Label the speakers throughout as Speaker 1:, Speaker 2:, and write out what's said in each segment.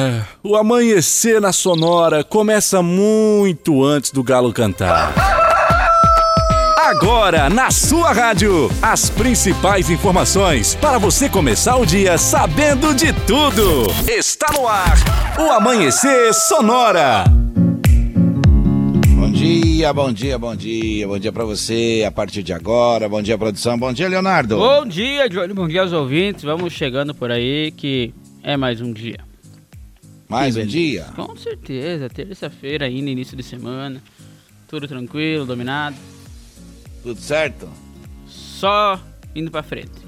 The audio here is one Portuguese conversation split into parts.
Speaker 1: Ah, o amanhecer na Sonora começa muito antes do galo cantar. Agora, na sua rádio, as principais informações para você começar o dia sabendo de tudo. Está no ar, o Amanhecer Sonora.
Speaker 2: Bom dia, bom dia, bom dia, bom dia para você a partir de agora. Bom dia, produção. Bom dia, Leonardo.
Speaker 3: Bom dia, Johnny. Bom dia aos ouvintes. Vamos chegando por aí que é mais um dia.
Speaker 2: Mais um dia?
Speaker 3: Com certeza. Terça-feira ainda, início de semana. Tudo tranquilo, dominado.
Speaker 2: Tudo certo?
Speaker 3: Só indo pra frente.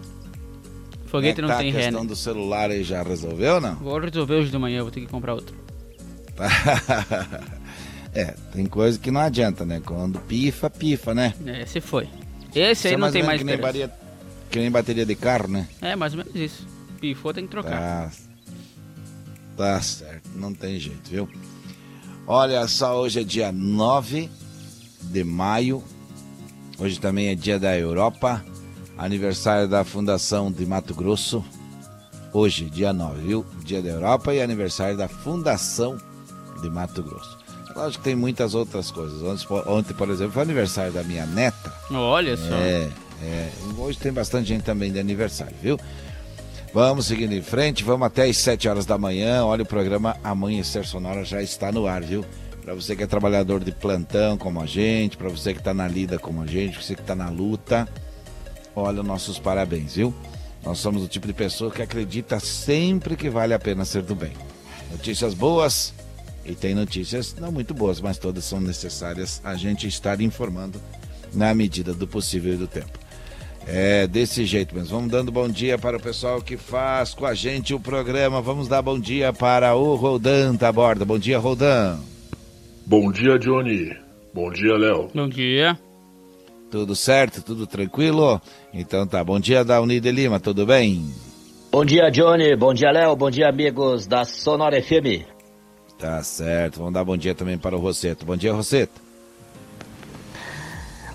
Speaker 3: Foguete
Speaker 2: é
Speaker 3: não
Speaker 2: que
Speaker 3: tem
Speaker 2: tá a
Speaker 3: ré,
Speaker 2: questão
Speaker 3: né?
Speaker 2: do celular aí já resolveu, não?
Speaker 3: Vou resolver hoje de manhã, vou ter que comprar outro.
Speaker 2: é, tem coisa que não adianta, né? Quando pifa, pifa, né?
Speaker 3: É, Esse foi. Esse aí
Speaker 2: é
Speaker 3: não tem mais
Speaker 2: que nem, bateria, que nem bateria de carro, né?
Speaker 3: É, mais ou menos isso. Pifou, tem que trocar.
Speaker 2: Tá, tá certo, não tem jeito, viu? Olha só, hoje é dia 9 de maio. Hoje também é dia da Europa. Aniversário da Fundação de Mato Grosso. Hoje, dia 9, viu? Dia da Europa e aniversário da Fundação de Mato Grosso. Lógico que tem muitas outras coisas. Ontem, ontem, por exemplo, foi aniversário da minha neta.
Speaker 3: Olha só.
Speaker 2: É, é. Hoje tem bastante gente também de aniversário, viu? Vamos seguindo em frente, vamos até às 7 horas da manhã. Olha, o programa Amanhecer Sonora já está no ar, viu? Para você que é trabalhador de plantão como a gente, para você que está na lida como a gente, você que está na luta, olha, nossos parabéns, viu? Nós somos o tipo de pessoa que acredita sempre que vale a pena ser do bem. Notícias boas e tem notícias não muito boas, mas todas são necessárias a gente estar informando na medida do possível e do tempo. É desse jeito mesmo. Vamos dando bom dia para o pessoal que faz com a gente o programa. Vamos dar bom dia para o Roldan da borda. Bom dia, Roldan.
Speaker 4: Bom dia, Johnny. Bom dia, Léo.
Speaker 3: Bom dia.
Speaker 2: Tudo certo? Tudo tranquilo? Então tá. Bom dia da Unida Lima, tudo bem?
Speaker 5: Bom dia, Johnny. Bom dia, Léo. Bom dia, amigos da Sonora FM.
Speaker 2: Tá certo. Vamos dar bom dia também para o Rosseto. Bom dia, Rosseto.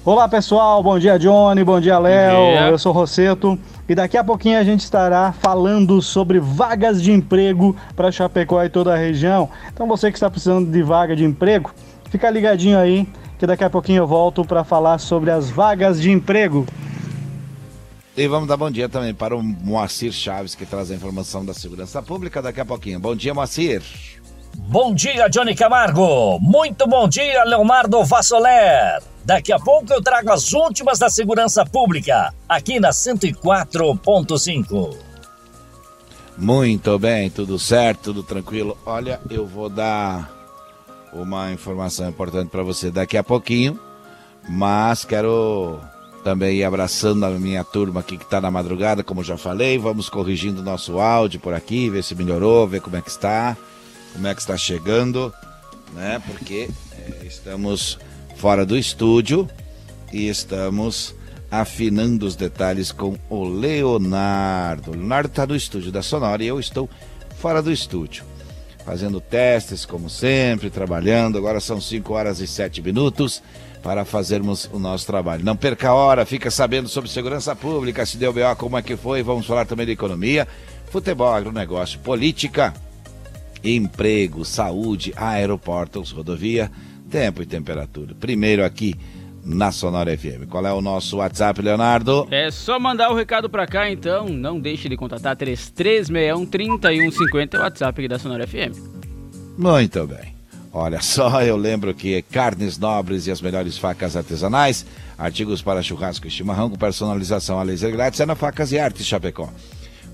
Speaker 6: Olá pessoal, bom dia Johnny, bom dia Léo, eu sou Rosseto e daqui a pouquinho a gente estará falando sobre vagas de emprego para Chapecó e toda a região. Então você que está precisando de vaga de emprego, fica ligadinho aí que daqui a pouquinho eu volto para falar sobre as vagas de emprego.
Speaker 2: E vamos dar bom dia também para o Moacir Chaves, que traz a informação da segurança pública daqui a pouquinho. Bom dia, Moacir.
Speaker 7: Bom dia, Johnny Camargo. Muito bom dia, Leonardo Vassoler. Daqui a pouco eu trago as últimas da segurança pública, aqui na 104.5.
Speaker 2: Muito bem, tudo certo, tudo tranquilo. Olha, eu vou dar uma informação importante para você daqui a pouquinho, mas quero também abraçando a minha turma aqui que está na madrugada, como já falei. Vamos corrigindo nosso áudio por aqui, ver se melhorou, ver como é que está, como é que está chegando, né? Porque é, estamos fora do estúdio e estamos afinando os detalhes com o Leonardo. O Leonardo está no estúdio da Sonora e eu estou fora do estúdio. Fazendo testes, como sempre, trabalhando. Agora são 5 horas e 7 minutos para fazermos o nosso trabalho. Não perca a hora, fica sabendo sobre segurança pública, se deu BO, como é que foi. Vamos falar também de economia, futebol, agronegócio, política, emprego, saúde, aeroportos, rodovia, tempo e temperatura. Primeiro aqui na Sonora FM. Qual é o nosso WhatsApp, Leonardo?
Speaker 3: É só mandar o recado pra cá, então. Não deixe de contatar 3361 3150 é o WhatsApp da Sonora FM.
Speaker 2: Muito bem. Olha só, eu lembro que carnes nobres e as melhores facas artesanais, artigos para churrasco e chimarrão com personalização a laser grátis é na Facas e Artes Chapecó.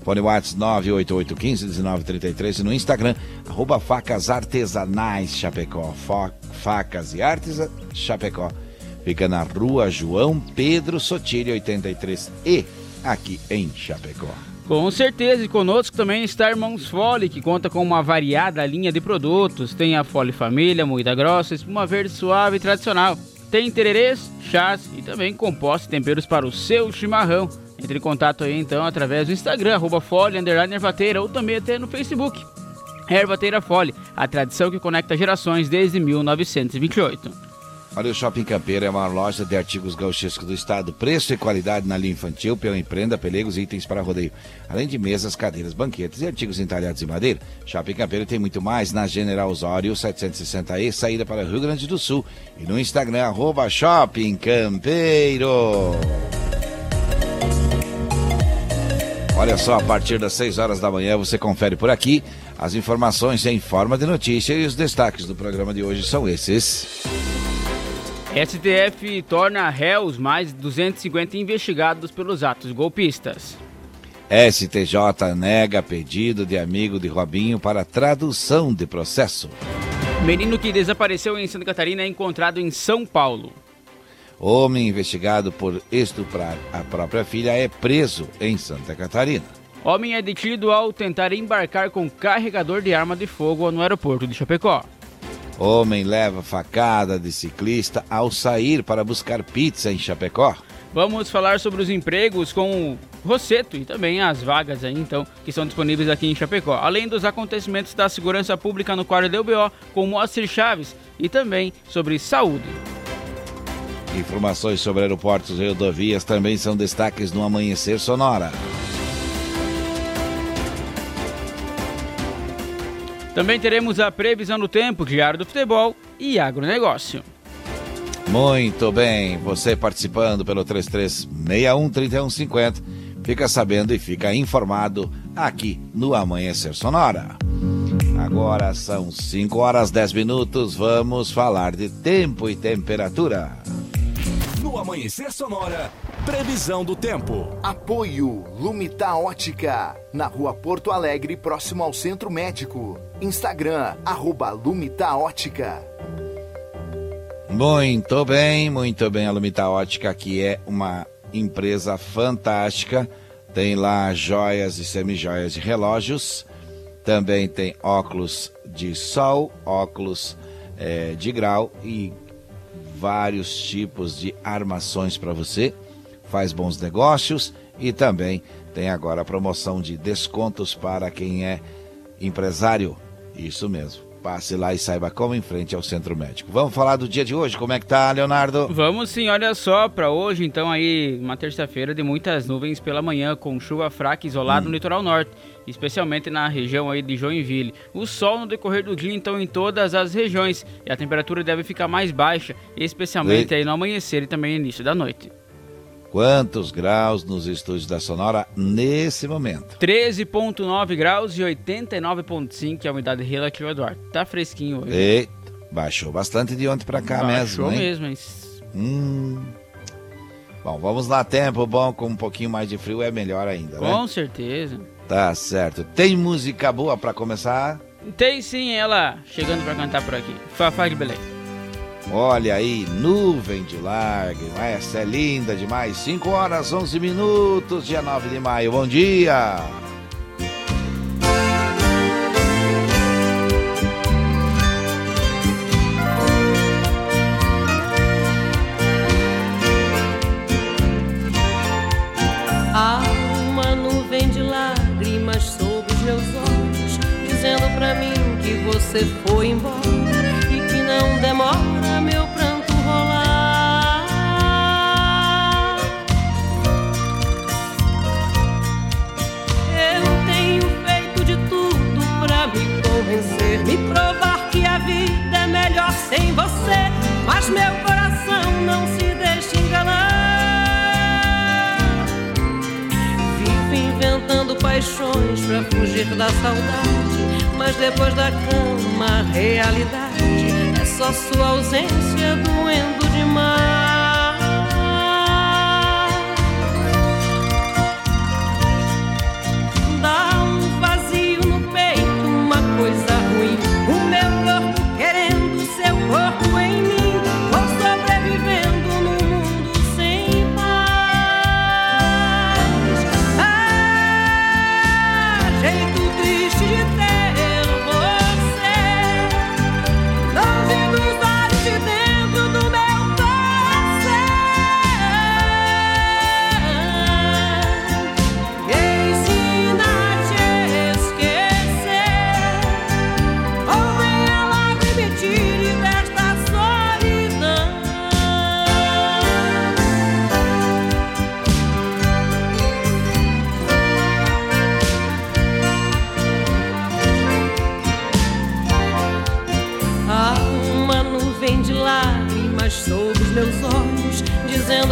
Speaker 2: Fone WhatsApp 988151933 e no Instagram, arroba Facas Artesanais Chapecó. Facas e Artes Chapecó. Fica na rua João Pedro Sotilho 83 e aqui em Chapecó.
Speaker 3: Com certeza, e conosco também está Irmãos Fole, que conta com uma variada linha de produtos. Tem a Fole Família, moída grossa, espuma verde suave e tradicional. Tem tererês, chás e também compostos e temperos para o seu chimarrão. Entre em contato aí então através do Instagram, arroba ervateira, ou também até no Facebook. Ervateira Fole, a tradição que conecta gerações desde 1928.
Speaker 2: Olha, o Shopping Campeiro é uma loja de artigos gauchescos do estado. Preço e qualidade na linha infantil, peão em prenda, pelegos e itens para rodeio. Além de mesas, cadeiras, banquetes e artigos entalhados em madeira. Shopping Campeiro tem muito mais na General Osório 760E, saída para Rio Grande do Sul. E no Instagram, arroba Shopping Campeiro. Olha só, a partir das 6 horas da manhã você confere por aqui as informações em forma de notícia e os destaques do programa de hoje são esses.
Speaker 3: STF torna réus mais 250 investigados pelos atos golpistas.
Speaker 2: STJ nega pedido de amigo de Robinho para tradução de processo.
Speaker 3: Menino que desapareceu em Santa Catarina é encontrado em São Paulo.
Speaker 2: Homem investigado por estuprar a própria filha é preso em Santa Catarina.
Speaker 3: Homem é detido ao tentar embarcar com carregador de arma de fogo no aeroporto de Chapecó.
Speaker 2: Homem leva facada de ciclista ao sair para buscar pizza em Chapecó.
Speaker 3: Vamos falar sobre os empregos com o Rosseto e também as vagas aí, então, que são disponíveis aqui em Chapecó. Além dos acontecimentos da segurança pública no quadro do BO, com Moacir Chaves e também sobre saúde.
Speaker 2: Informações sobre aeroportos e rodovias também são destaques no Amanhecer Sonora.
Speaker 3: Também teremos a previsão do tempo, diário do futebol e agronegócio.
Speaker 2: Muito bem, você participando pelo 33613150, fica sabendo e fica informado aqui no Amanhecer Sonora. Agora são 5 horas 10 minutos, vamos falar de tempo e temperatura.
Speaker 1: No Amanhecer Sonora, previsão do tempo.
Speaker 8: Apoio Lumita Ótica, na rua Porto Alegre, próximo ao Centro Médico. Instagram, arroba Lumita Ótica.
Speaker 2: Muito bem, muito bem. A Lumita Ótica, que é uma empresa fantástica. Tem lá joias e semijoias de relógios. Também tem óculos de sol, óculos é, de grau e vários tipos de armações para você. Faz bons negócios e também tem agora a promoção de descontos para quem é empresário. Isso mesmo. Passe lá e saiba como em frente ao centro médico. Vamos falar do dia de hoje, como é que tá, Leonardo?
Speaker 3: Vamos sim, olha só, para hoje, então aí, uma terça-feira de muitas nuvens pela manhã, com chuva fraca isolada hum. no litoral norte, especialmente na região aí de Joinville. O sol no decorrer do dia, então, em todas as regiões, e a temperatura deve ficar mais baixa, especialmente e... aí no amanhecer e também no início da noite.
Speaker 2: Quantos graus nos estúdios da Sonora nesse momento?
Speaker 3: 13,9 graus e 89,5 é a umidade relativa do ar. Tá fresquinho hoje.
Speaker 2: Eita, baixou bastante de ontem para cá
Speaker 3: baixou
Speaker 2: mesmo,
Speaker 3: hein? mesmo, hein?
Speaker 2: Hum. Bom, vamos lá, tempo bom com um pouquinho mais de frio é melhor ainda,
Speaker 3: né? Com certeza.
Speaker 2: Tá certo. Tem música boa para começar?
Speaker 3: Tem sim, ela chegando para cantar por aqui. Fafá de Belém.
Speaker 2: Olha aí, nuvem de lágrimas. Essa é linda demais. 5 horas 11 minutos, dia 9 de maio. Bom dia!
Speaker 9: Há uma nuvem de lágrimas sobre os meus olhos, dizendo pra mim que você foi embora não demora sem você, mas meu coração não se deixa enganar. Vivo inventando paixões pra fugir da saudade, mas depois da cama, a realidade só sua ausência doendo demais.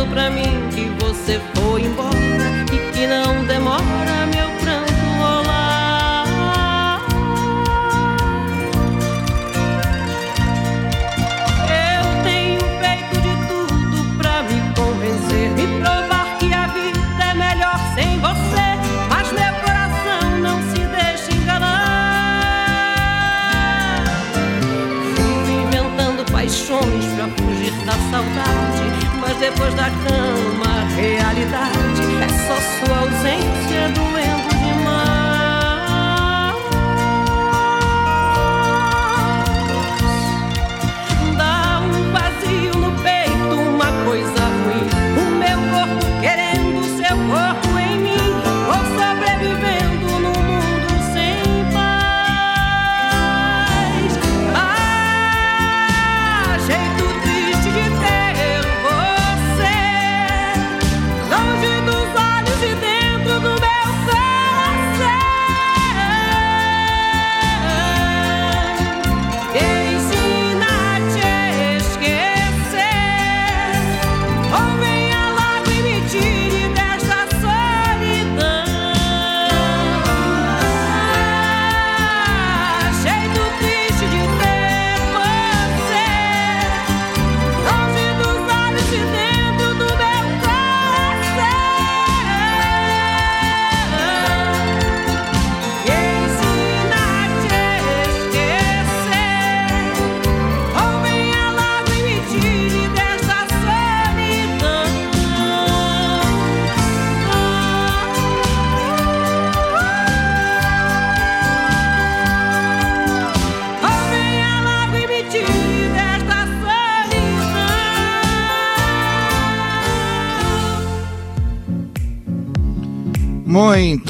Speaker 9: Dizendo pra mim que você foi embora e que não demora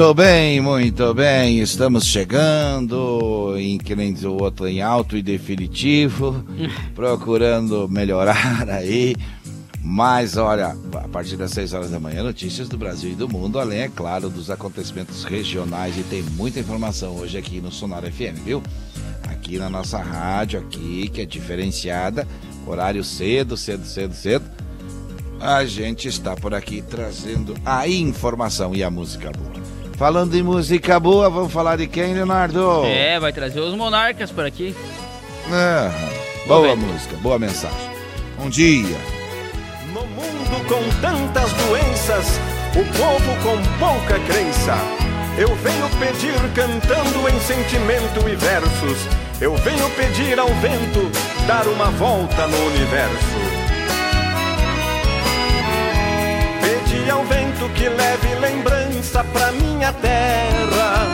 Speaker 2: Muito bem, muito bem. Estamos chegando em que nem diz o outro em alto e definitivo, procurando melhorar aí. Mas olha, a partir das 6 horas da manhã, notícias do Brasil e do mundo, além, é claro, dos acontecimentos regionais e tem muita informação hoje aqui no Sonar FM, viu? Aqui na nossa rádio aqui, que é diferenciada, horário cedo, cedo, cedo, cedo. A gente está por aqui trazendo a informação e a música boa. Falando em música boa, vamos falar de quem, Leonardo?
Speaker 3: É, vai trazer os monarcas por aqui.
Speaker 2: Ah, boa música, boa mensagem. Bom dia.
Speaker 10: No mundo com tantas doenças, o povo com pouca crença. Eu venho pedir cantando em sentimento e versos. Eu venho pedir ao vento dar uma volta no universo. Pedi ao vento que leve lembrança pra minha terra.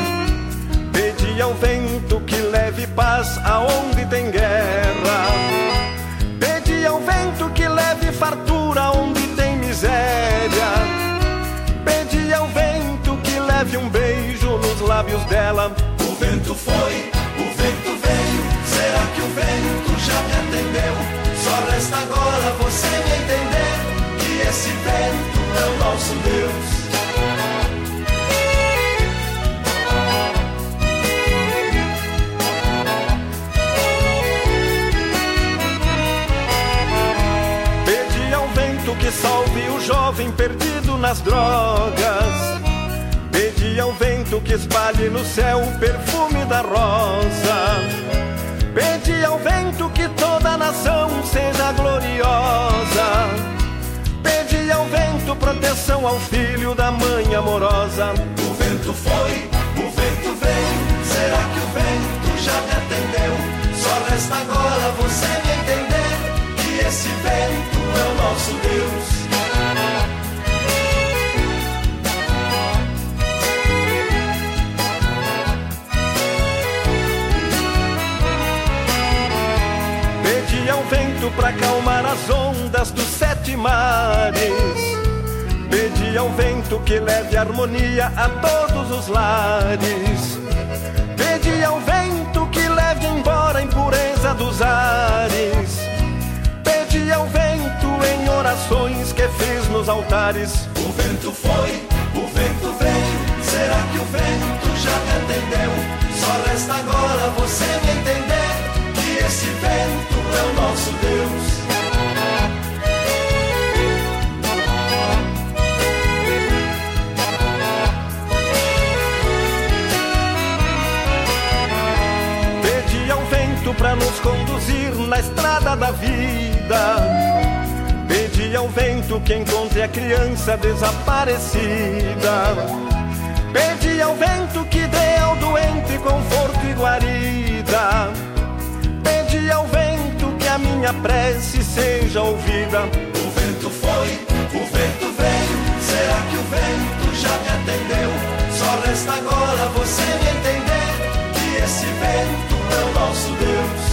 Speaker 10: Pedi ao vento que leve paz aonde tem guerra. Pedi ao vento que leve fartura onde tem miséria. Pedi ao vento que leve um beijo nos lábios dela. O vento foi, o vento veio. Será que o vento já me atendeu? Só resta agora você me entender que esse vento é o nosso Deus. Perdido nas drogas. Pedi ao vento que espalhe no céu o perfume da rosa. Pedi ao vento que toda nação seja gloriosa. Pedi ao vento proteção ao filho da mãe amorosa. O vento foi, o vento veio. Será que o vento já me atendeu? Só resta agora você me entender que esse vento é o nosso Deus. Pra acalmar as ondas dos sete mares. Pedi ao vento que leve harmonia a todos os lares. Pedi ao vento que leve embora a impureza dos ares. Pedi ao vento em orações que fiz nos altares. O vento foi, o vento veio. Será que o vento já me atendeu? Só resta agora você me entender que esse vento é o nosso Deus. Nos conduzir na estrada da vida. Pedi ao vento que encontre a criança desaparecida. Pedi ao vento que dê ao doente conforto e guarida. Pedi ao vento que a minha prece seja ouvida. O vento foi, o vento veio. Será que o vento já me atendeu? Só resta agora você me entender que esse vento é o nosso Deus.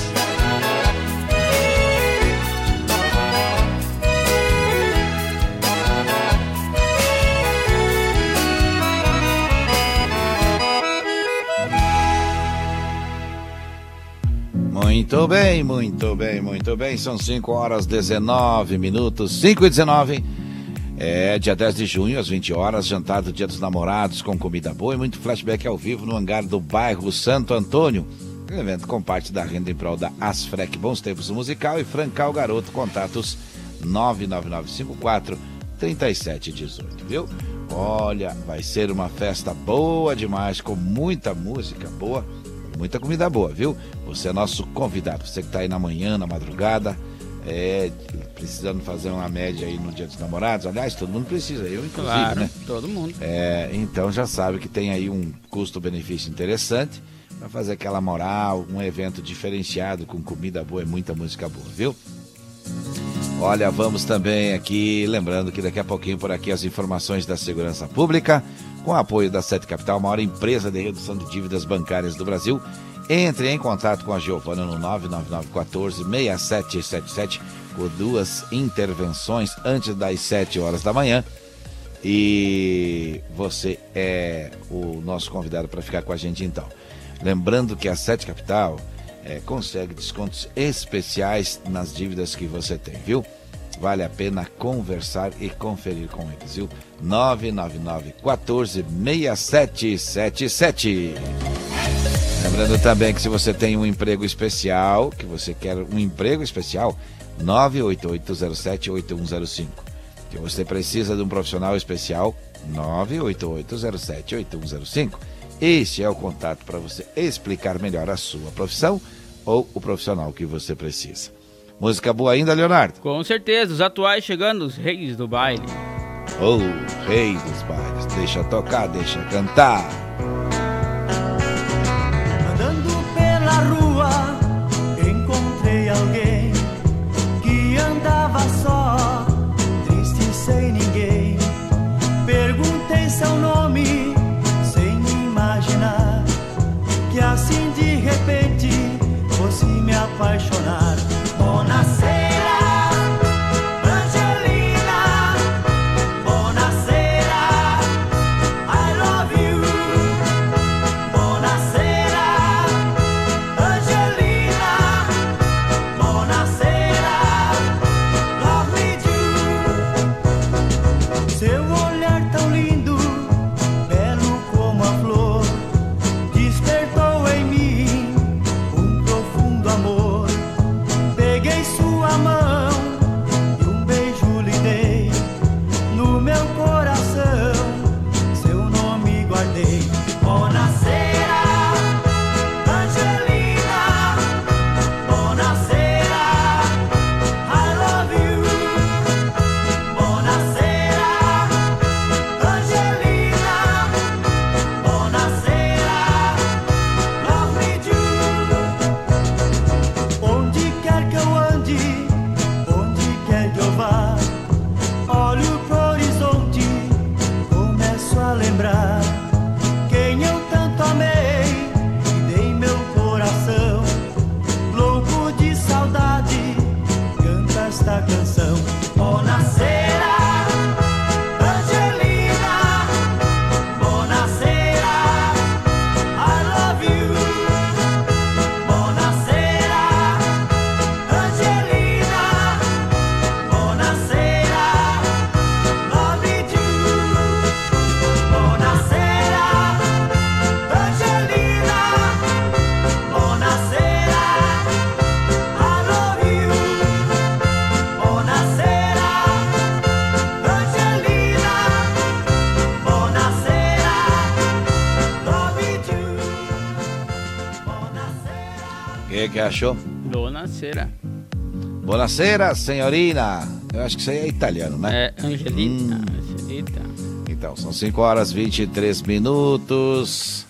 Speaker 2: Muito bem, muito bem, muito bem. São 5 horas 19 minutos, 5 e 19. É dia 10 de junho, às 20 horas, jantar do Dia dos Namorados com comida boa e muito flashback ao vivo no hangar do bairro Santo Antônio. Um evento com parte da renda em prol da Asfrec Bons Tempos Musical e Francal Garoto. Contatos 99954 3718, viu? Olha, vai ser uma festa boa demais, com muita música boa muita comida boa, viu? Você é nosso convidado. Você que está aí na manhã, na madrugada, é, precisando fazer uma média aí no Dia dos Namorados. Aliás, todo mundo precisa, eu inclusive,
Speaker 3: Claro,
Speaker 2: né?
Speaker 3: todo mundo.
Speaker 2: É, então já sabe que tem aí um custo-benefício interessante para fazer aquela moral, um evento diferenciado com comida boa e muita música boa, viu? Olha, vamos também aqui, lembrando que daqui a pouquinho por aqui as informações da segurança pública, com o apoio da Sete Capital, maior empresa de redução de dívidas bancárias do Brasil. Entre em contato com a Giovana no 99914-6777 por duas intervenções antes das 7 horas da manhã. E você é o nosso convidado para ficar com a gente então. Lembrando que a Sete Capital é, consegue descontos especiais nas dívidas que você tem, viu? Vale a pena conversar e conferir com eles, viu? 999 14 6777. Lembrando também que se você tem um emprego especial, que você quer um emprego especial, 98807-8105. Que você precisa de um profissional especial, 98807-8105. Este é o contato para você explicar melhor a sua profissão ou o profissional que você precisa. Música boa ainda, Leonardo?
Speaker 3: Com certeza, os atuais chegando, os reis do baile.
Speaker 2: Oh, rei dos bailes, deixa tocar, deixa cantar.
Speaker 11: Que que
Speaker 2: achou?
Speaker 3: Dona Cera.
Speaker 2: Buonasera, senhorina. Eu acho que isso aí é italiano, né?
Speaker 3: É, Angelita. Angelita.
Speaker 2: Então, são 5 horas e 23 minutos.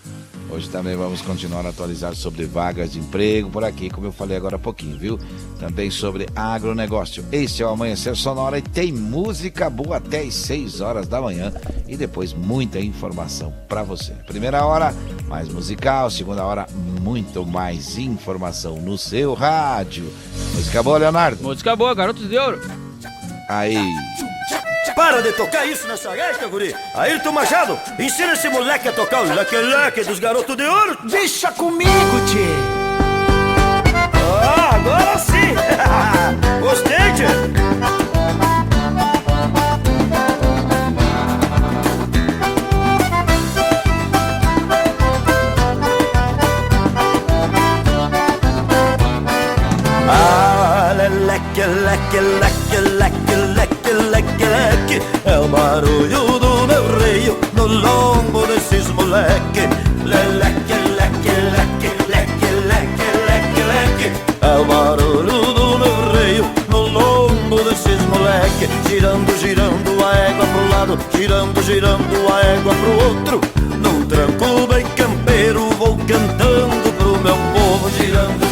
Speaker 2: Hoje também vamos continuar a atualizar sobre vagas de emprego por aqui, como eu falei agora há pouquinho, viu? Também sobre agronegócio. Este é o Amanhecer Sonora e tem música boa até as 6 horas da manhã e depois muita informação para você. Primeira hora, mais musical. Segunda hora, muito mais informação no seu rádio. Música boa, Leonardo?
Speaker 3: Música boa, Garotos de Ouro.
Speaker 2: Aí.
Speaker 12: Para de tocar isso nessa gaita, guri. Ayrton Machado, ensina esse moleque a tocar o leque-leque dos garotos de ouro.
Speaker 13: Deixa comigo, tchê.
Speaker 12: Ah, agora sim. Gostei, tchê. Ah, leque, leque, leque, leque, leque É o barulho do meu reio no lombo desses moleque. Leleque, leque, leque, leque, leque, leque, leque. É o barulho do meu reio no lombo desses moleque. Girando, girando a égua pro lado Girando, girando a égua pro outro. Num tranco bem campeiro vou cantando pro meu povo girando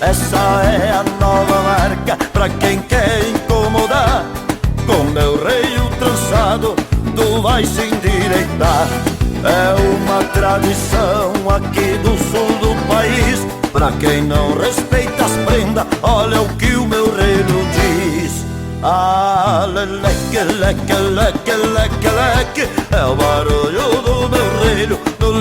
Speaker 12: Essa é a nova marca pra quem quer incomodar. Com meu reio trançado tu vais se endireitar. É uma tradição aqui do sul do país. Pra quem não respeita as prendas, olha o que o meu reino diz. Ah, leque, leque, leque, leque, leque. É o barulho do meu relho no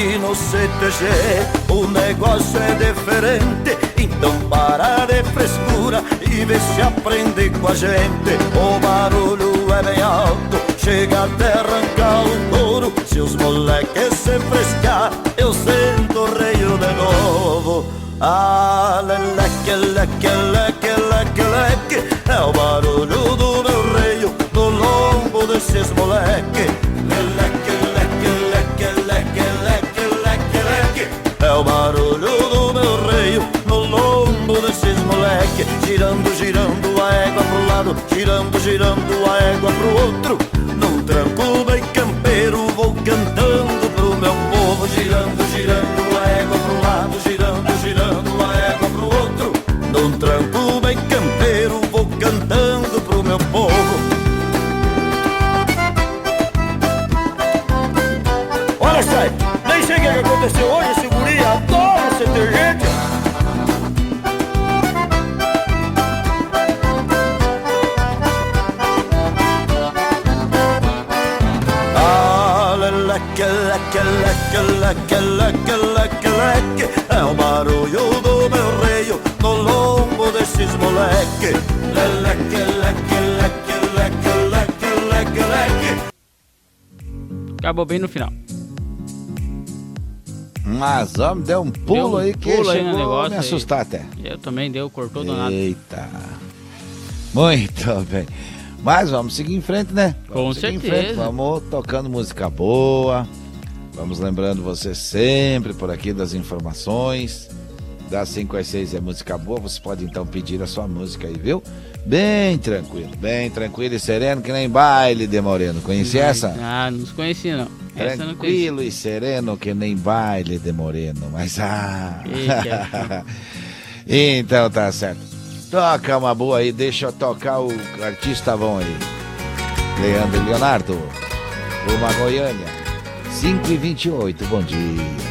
Speaker 12: Aqui no CTG o negócio é diferente. Então para de frescura e vê se aprende com a gente. O barulho é bem alto, chega até arrancar o couro. Se os moleques se frescar, eu sento reio de novo. Ah, leque, leque, leque, leque, leque. É o barulho do meu reio no lombo desses moleque lado Girando, girando a égua pro outro leque, leque, leque, leque, leque, leque, leque É o barulho do meu reio no lombo desses moleque Leque, leque, leque, leque, leque, leque, leque
Speaker 3: Acabou bem no final.
Speaker 2: Mas, homem, deu um pulo
Speaker 3: Deu um
Speaker 2: aí que
Speaker 3: pulo aí
Speaker 2: chegou
Speaker 3: no
Speaker 2: a
Speaker 3: negócio
Speaker 2: me
Speaker 3: aí.
Speaker 2: assustar até.
Speaker 3: Eu também deu, cortou do nada.
Speaker 2: Eita. Muito bem. Mas vamos seguir em frente, né?
Speaker 3: Com
Speaker 2: Vamos seguir em
Speaker 3: certeza.
Speaker 2: frente, Vamos tocando música boa. Vamos lembrando você sempre por aqui das informações. Das 5 às 6 é música boa. Você pode então pedir a sua música aí, viu? Bem tranquilo, bem tranquilo e sereno, que nem baile de moreno. Conhece essa?
Speaker 3: Ah, não conheci não. Essa eu não conheci.
Speaker 2: Tranquilo e sereno que nem baile de moreno, mas ah.
Speaker 3: Eita.
Speaker 2: então tá certo. Toca uma boa aí, deixa tocar o artista bom aí. Leandro Leonardo, uma Goiânia, 5 e 28 bom dia.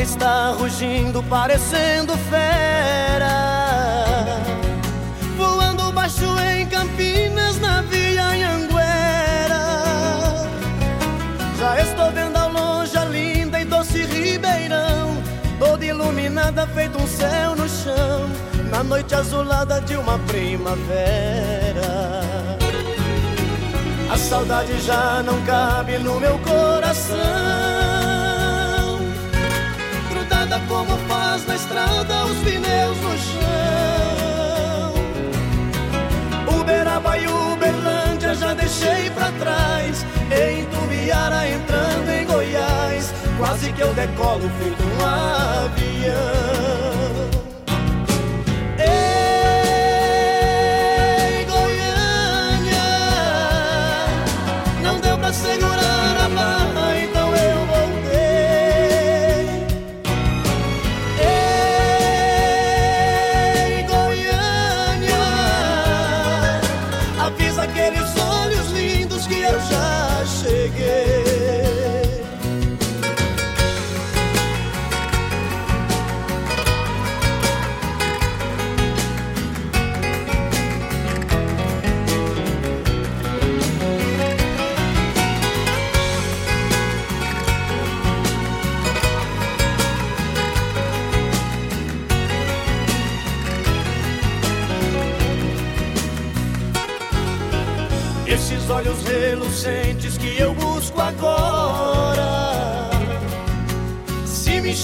Speaker 13: Está rugindo, parecendo fera. Voando baixo em Campinas, na Via Anhanguera. Já estou vendo ao longe a linda e doce Ribeirão, toda iluminada, feito um céu no chão, na noite azulada de uma primavera. A saudade já não cabe no meu coração. Como faz na estrada os pneus no chão. Uberaba e Uberlândia já deixei pra trás. Em Tubiara entrando em Goiás. Quase que eu decolo feito um avião.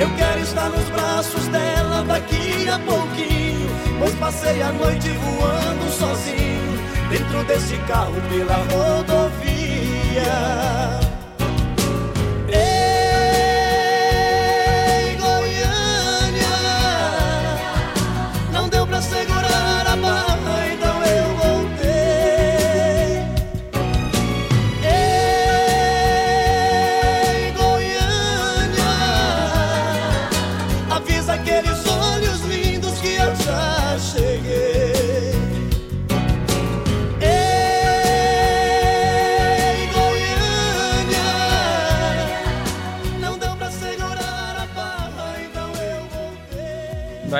Speaker 13: Eu quero estar nos braços dela daqui a pouquinho. Pois passei a noite voando sozinho. Dentro desse carro pela rodovia.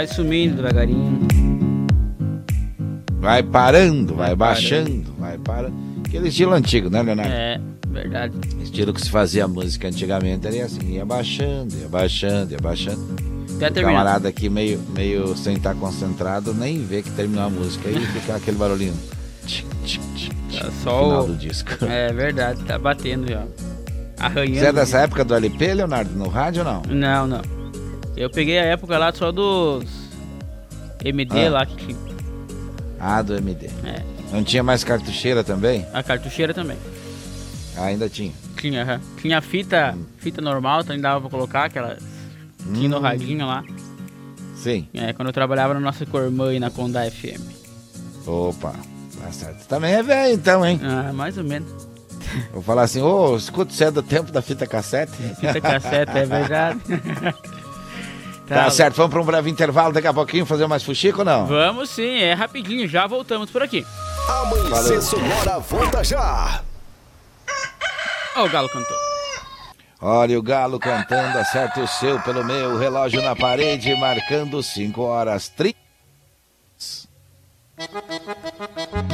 Speaker 3: Vai sumindo devagarinho.
Speaker 2: Vai parando, vai baixando, vai parando. Aquele estilo antigo, né, Leonardo?
Speaker 3: É, verdade.
Speaker 2: Estilo que se fazia música antigamente era assim, ia baixando, ia baixando, ia baixando.
Speaker 3: Até
Speaker 2: o
Speaker 3: terminar.
Speaker 2: camarada aqui meio, meio sem estar concentrado, nem vê que terminou a música e fica aquele barulhinho. Tchic, tchic, tchic,
Speaker 3: Tá só
Speaker 2: final
Speaker 3: o-
Speaker 2: do disco.
Speaker 3: É verdade, tá batendo já. Arranhando.
Speaker 2: Você é dessa época do LP, Leonardo? No rádio ou não?
Speaker 3: Não, não. Eu peguei a época lá só dos MD
Speaker 2: Ah.
Speaker 3: lá que tinha.
Speaker 2: Ah, do MD.
Speaker 3: É.
Speaker 2: Não tinha mais cartucheira também?
Speaker 3: A cartucheira também.
Speaker 2: Ah, ainda tinha.
Speaker 3: Tinha. Tinha fita, fita normal, também dava pra colocar, aquela. Tinha no
Speaker 2: Hum.
Speaker 3: radinho lá.
Speaker 2: Sim.
Speaker 3: É, quando eu trabalhava na nossa Cormã e na Conda FM.
Speaker 2: Opa, tá certo. Também é velho então, hein?
Speaker 3: Ah, mais ou menos.
Speaker 2: Vou falar assim, ô, escuta, você é do tempo da fita cassete?
Speaker 3: Fita cassete, é verdade.
Speaker 2: Tá, certo, vamos para um breve intervalo, daqui a pouquinho fazer mais fuxico ou não?
Speaker 3: Vamos sim, é rapidinho, já voltamos por aqui.
Speaker 8: Amanhecer. Sonora volta já.
Speaker 3: Ó, o Galo cantou.
Speaker 2: Olha o galo cantando, acerta o seu pelo meu, relógio na parede, marcando 5 horas 30.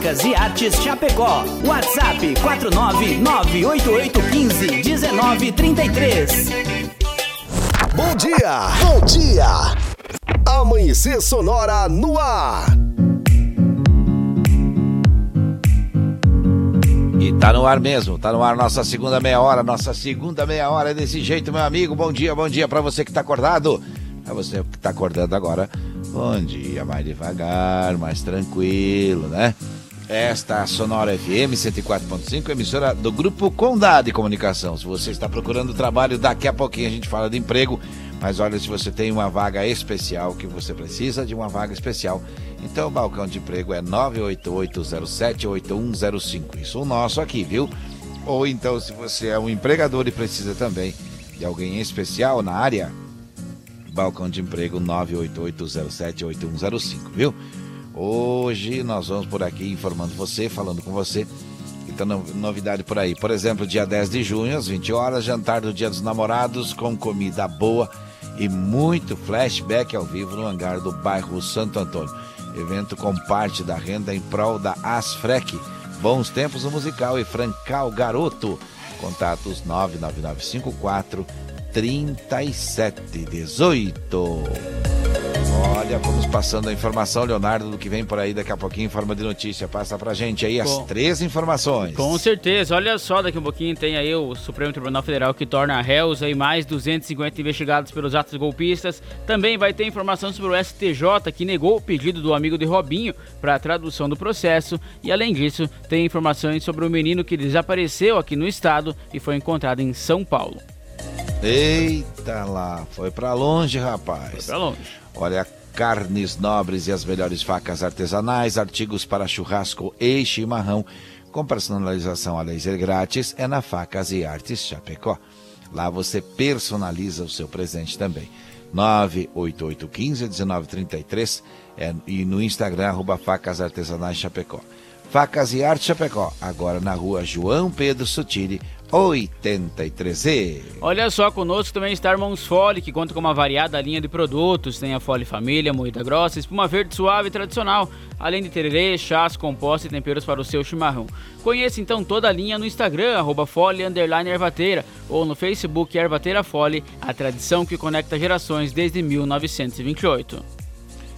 Speaker 11: Facas e Artes Chapecó. WhatsApp 49988151933.
Speaker 14: Bom dia, bom dia. Amanhecer Sonora no ar.
Speaker 2: E tá no ar mesmo, tá no ar nossa segunda meia hora, nossa segunda meia hora é desse jeito, meu amigo. Bom dia, bom dia pra você que tá acordado. Pra você que tá acordando agora, bom dia, mais devagar, mais tranquilo, né? Esta Sonora FM 104.5, emissora do Grupo Condado de Comunicação. Se você está procurando trabalho, daqui a pouquinho a gente fala de emprego. Mas olha, se você tem uma vaga especial, que você precisa de uma vaga especial, então o balcão de emprego é 988078105. Isso é o nosso aqui, viu? Ou então, se você é um empregador e precisa também de alguém especial na área, balcão de emprego 988078105, viu? Hoje nós vamos por aqui informando você, falando com você. Então, novidade por aí. Por exemplo, dia 10 de junho, às 20 horas, jantar do Dia dos Namorados com comida boa e muito flashback ao vivo no hangar do bairro Santo Antônio. Evento com parte da renda em prol da Asfrec. Bons tempos no musical e Francal Garoto. Contatos 99954 3718. Olha, vamos passando a informação, Leonardo, do que vem por aí daqui a pouquinho, em forma de notícia. Passa pra gente aí as
Speaker 3: Com-
Speaker 2: três informações.
Speaker 3: Com certeza, olha só, daqui a pouquinho tem aí o Supremo Tribunal Federal que torna réus aí mais 250 investigados pelos atos golpistas. Também vai ter informação sobre o STJ que negou o pedido do amigo de Robinho para a tradução do processo. E além disso, tem informações sobre o menino que desapareceu aqui no estado e foi encontrado em São Paulo.
Speaker 2: Eita lá, foi pra longe, rapaz. Foi
Speaker 3: pra longe.
Speaker 2: Olha, carnes nobres e as melhores facas artesanais, artigos para churrasco e chimarrão, com personalização a laser grátis, é na Facas e Artes Chapecó. Lá você personaliza o seu presente também. 98815-1933 é, e no Instagram, arroba Facas Artesanais Chapecó. Facas e Arte Chapecó, agora na rua João Pedro Sutiri, 83E.
Speaker 3: Olha só, conosco também está Irmãos Fole, que conta com uma variada linha de produtos. Tem a Fole Família, moída grossa, espuma verde suave e tradicional, além de tererê, chás, compostos e temperos para o seu chimarrão. Conheça então toda a linha no Instagram, arroba Fole Ervateira, ou no Facebook Ervateira Fole, a tradição que conecta gerações desde 1928.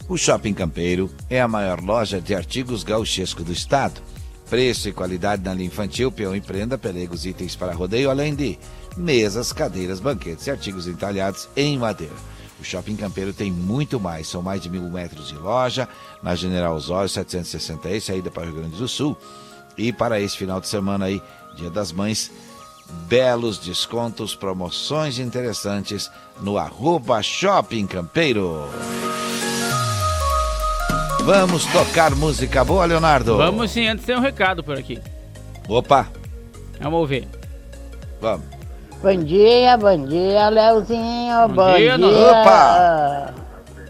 Speaker 2: O Shopping Campeiro é a maior loja de artigos gauchesco do estado. Preço e qualidade na linha infantil, peão e prenda, pelegos, itens para rodeio, além de mesas, cadeiras, banquetes e artigos entalhados em madeira. O Shopping Campeiro tem muito mais, são mais de mil metros de loja, na General Osório 760 saída para o Rio Grande do Sul. E para esse final de semana aí, Dia das Mães, belos descontos, promoções interessantes no arroba Shopping Campeiro. Vamos tocar música boa, Leonardo?
Speaker 3: Vamos sim, antes tem um recado por aqui.
Speaker 2: Opa,
Speaker 3: Vamos ouvir.
Speaker 2: vamos.
Speaker 15: Bom dia, bom dia, Leozinho.
Speaker 3: Bom
Speaker 15: Bom,
Speaker 3: dia,
Speaker 15: dia. Ah,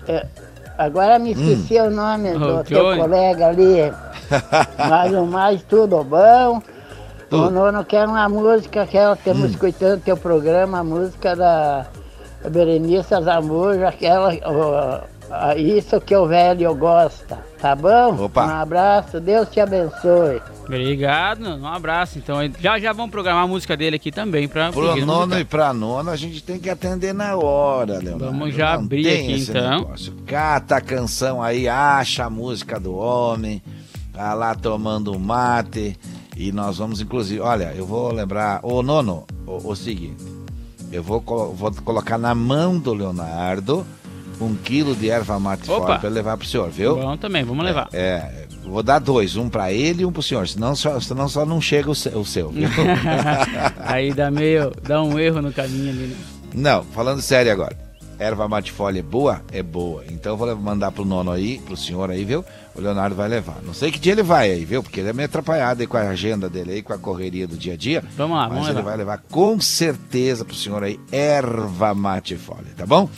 Speaker 15: é, agora me esqueci o nome
Speaker 3: Ô,
Speaker 15: do
Speaker 3: Johnny.
Speaker 15: teu colega ali. Mas o mais tudo bom.
Speaker 2: Tudo.
Speaker 15: O nono quer uma música que ela estamos escutando teu programa, a música da Berenice Zambuja, aquela. ó, isso que o velho gosta, tá bom?
Speaker 2: Opa.
Speaker 15: Um abraço, Deus te abençoe.
Speaker 3: Obrigado, um abraço. Então, já já vamos programar a música dele aqui também pra
Speaker 2: Pro nono
Speaker 3: musical.
Speaker 2: e pra nona a gente tem que atender na hora, Leonardo.
Speaker 3: Vamos já
Speaker 2: Não
Speaker 3: abrir
Speaker 2: tem
Speaker 3: aqui,
Speaker 2: esse
Speaker 3: então.
Speaker 2: negócio. Cata a canção aí, acha a música do homem, tá lá tomando mate. E nós vamos, inclusive, olha, eu vou lembrar, ô nono, o, o seguinte, eu vou, vou colocar na mão do Leonardo um quilo de erva mate
Speaker 3: Opa.
Speaker 2: fora ele levar pro senhor, viu?
Speaker 3: Bom também, vamos levar.
Speaker 2: É, vou dar dois, um pra ele e um pro senhor, senão só, senão só não chega o seu, o seu?
Speaker 3: Aí dá meio, dá um erro no caminho ali, né?
Speaker 2: Não, falando sério agora. Erva mate folha é boa? É boa. Então eu vou mandar pro nono aí, pro senhor aí, viu? O Leonardo vai levar. Não sei que dia ele vai aí, viu? Porque ele é meio atrapalhado aí com a agenda dele aí, com a correria do dia a dia.
Speaker 3: Vamos lá,
Speaker 2: Mas
Speaker 3: vamos
Speaker 2: ele
Speaker 3: levar.
Speaker 2: vai levar com certeza pro senhor aí erva mate folha, tá bom?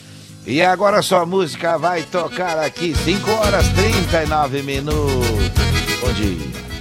Speaker 2: E agora sua música vai tocar aqui, 5 horas 39 minutos. Bom dia.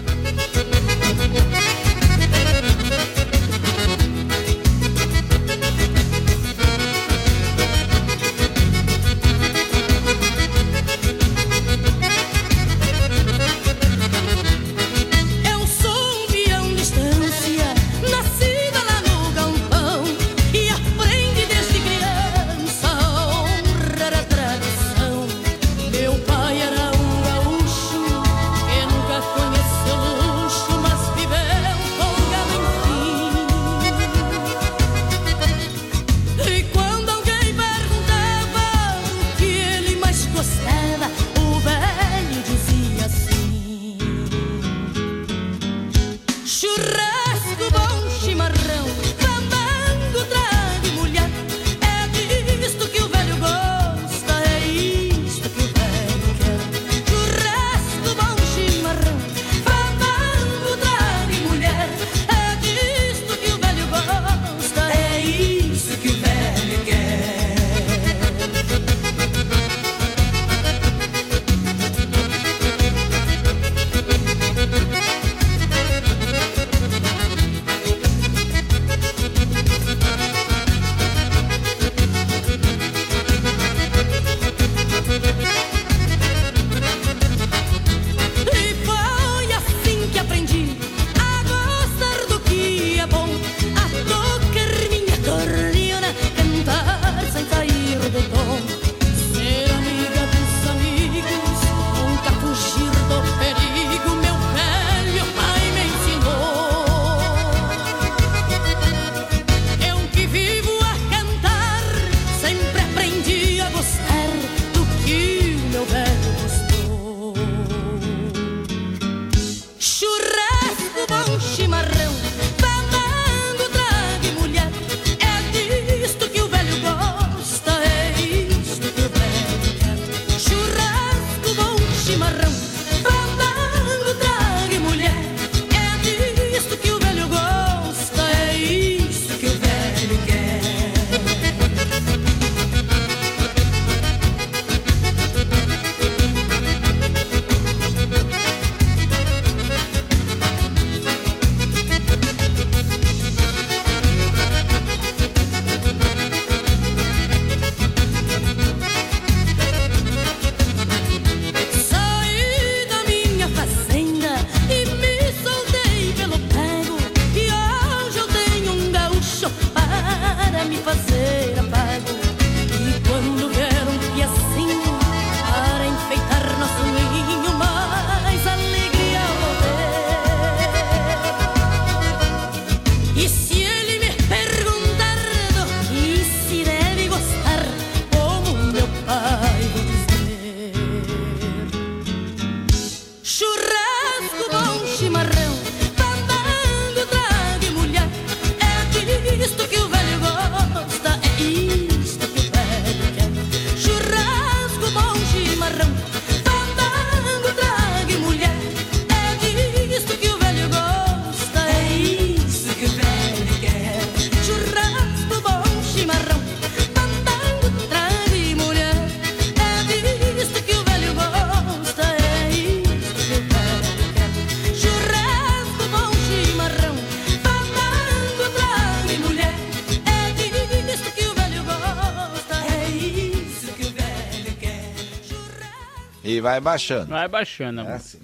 Speaker 2: Vai baixando.
Speaker 3: Vai baixando, amor.
Speaker 2: É assim.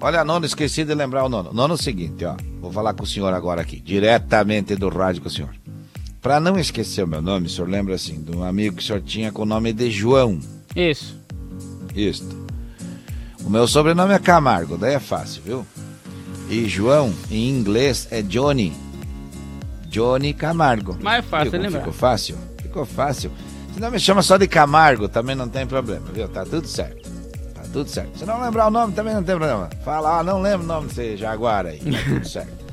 Speaker 2: Olha, nono, esqueci de lembrar o nono. Nono é o seguinte, ó. Vou falar com o senhor agora aqui, diretamente do rádio com o senhor. Pra não esquecer o meu nome, o senhor lembra assim, de um amigo que o senhor tinha com o nome de João.
Speaker 3: Isso.
Speaker 2: Isso. O meu sobrenome é Camargo, daí é fácil, viu? E João, em inglês, é Johnny. Johnny Camargo.
Speaker 3: Mais fácil
Speaker 2: Viu
Speaker 3: lembrar.
Speaker 2: Ficou fácil? Ficou fácil. Se não me chama só de Camargo, também não tem problema, viu? Tá tudo certo. Tudo certo. Se não lembrar o nome, também não tem problema. Fala, ah, não lembro o nome desse jaguar aí. Tá tudo certo.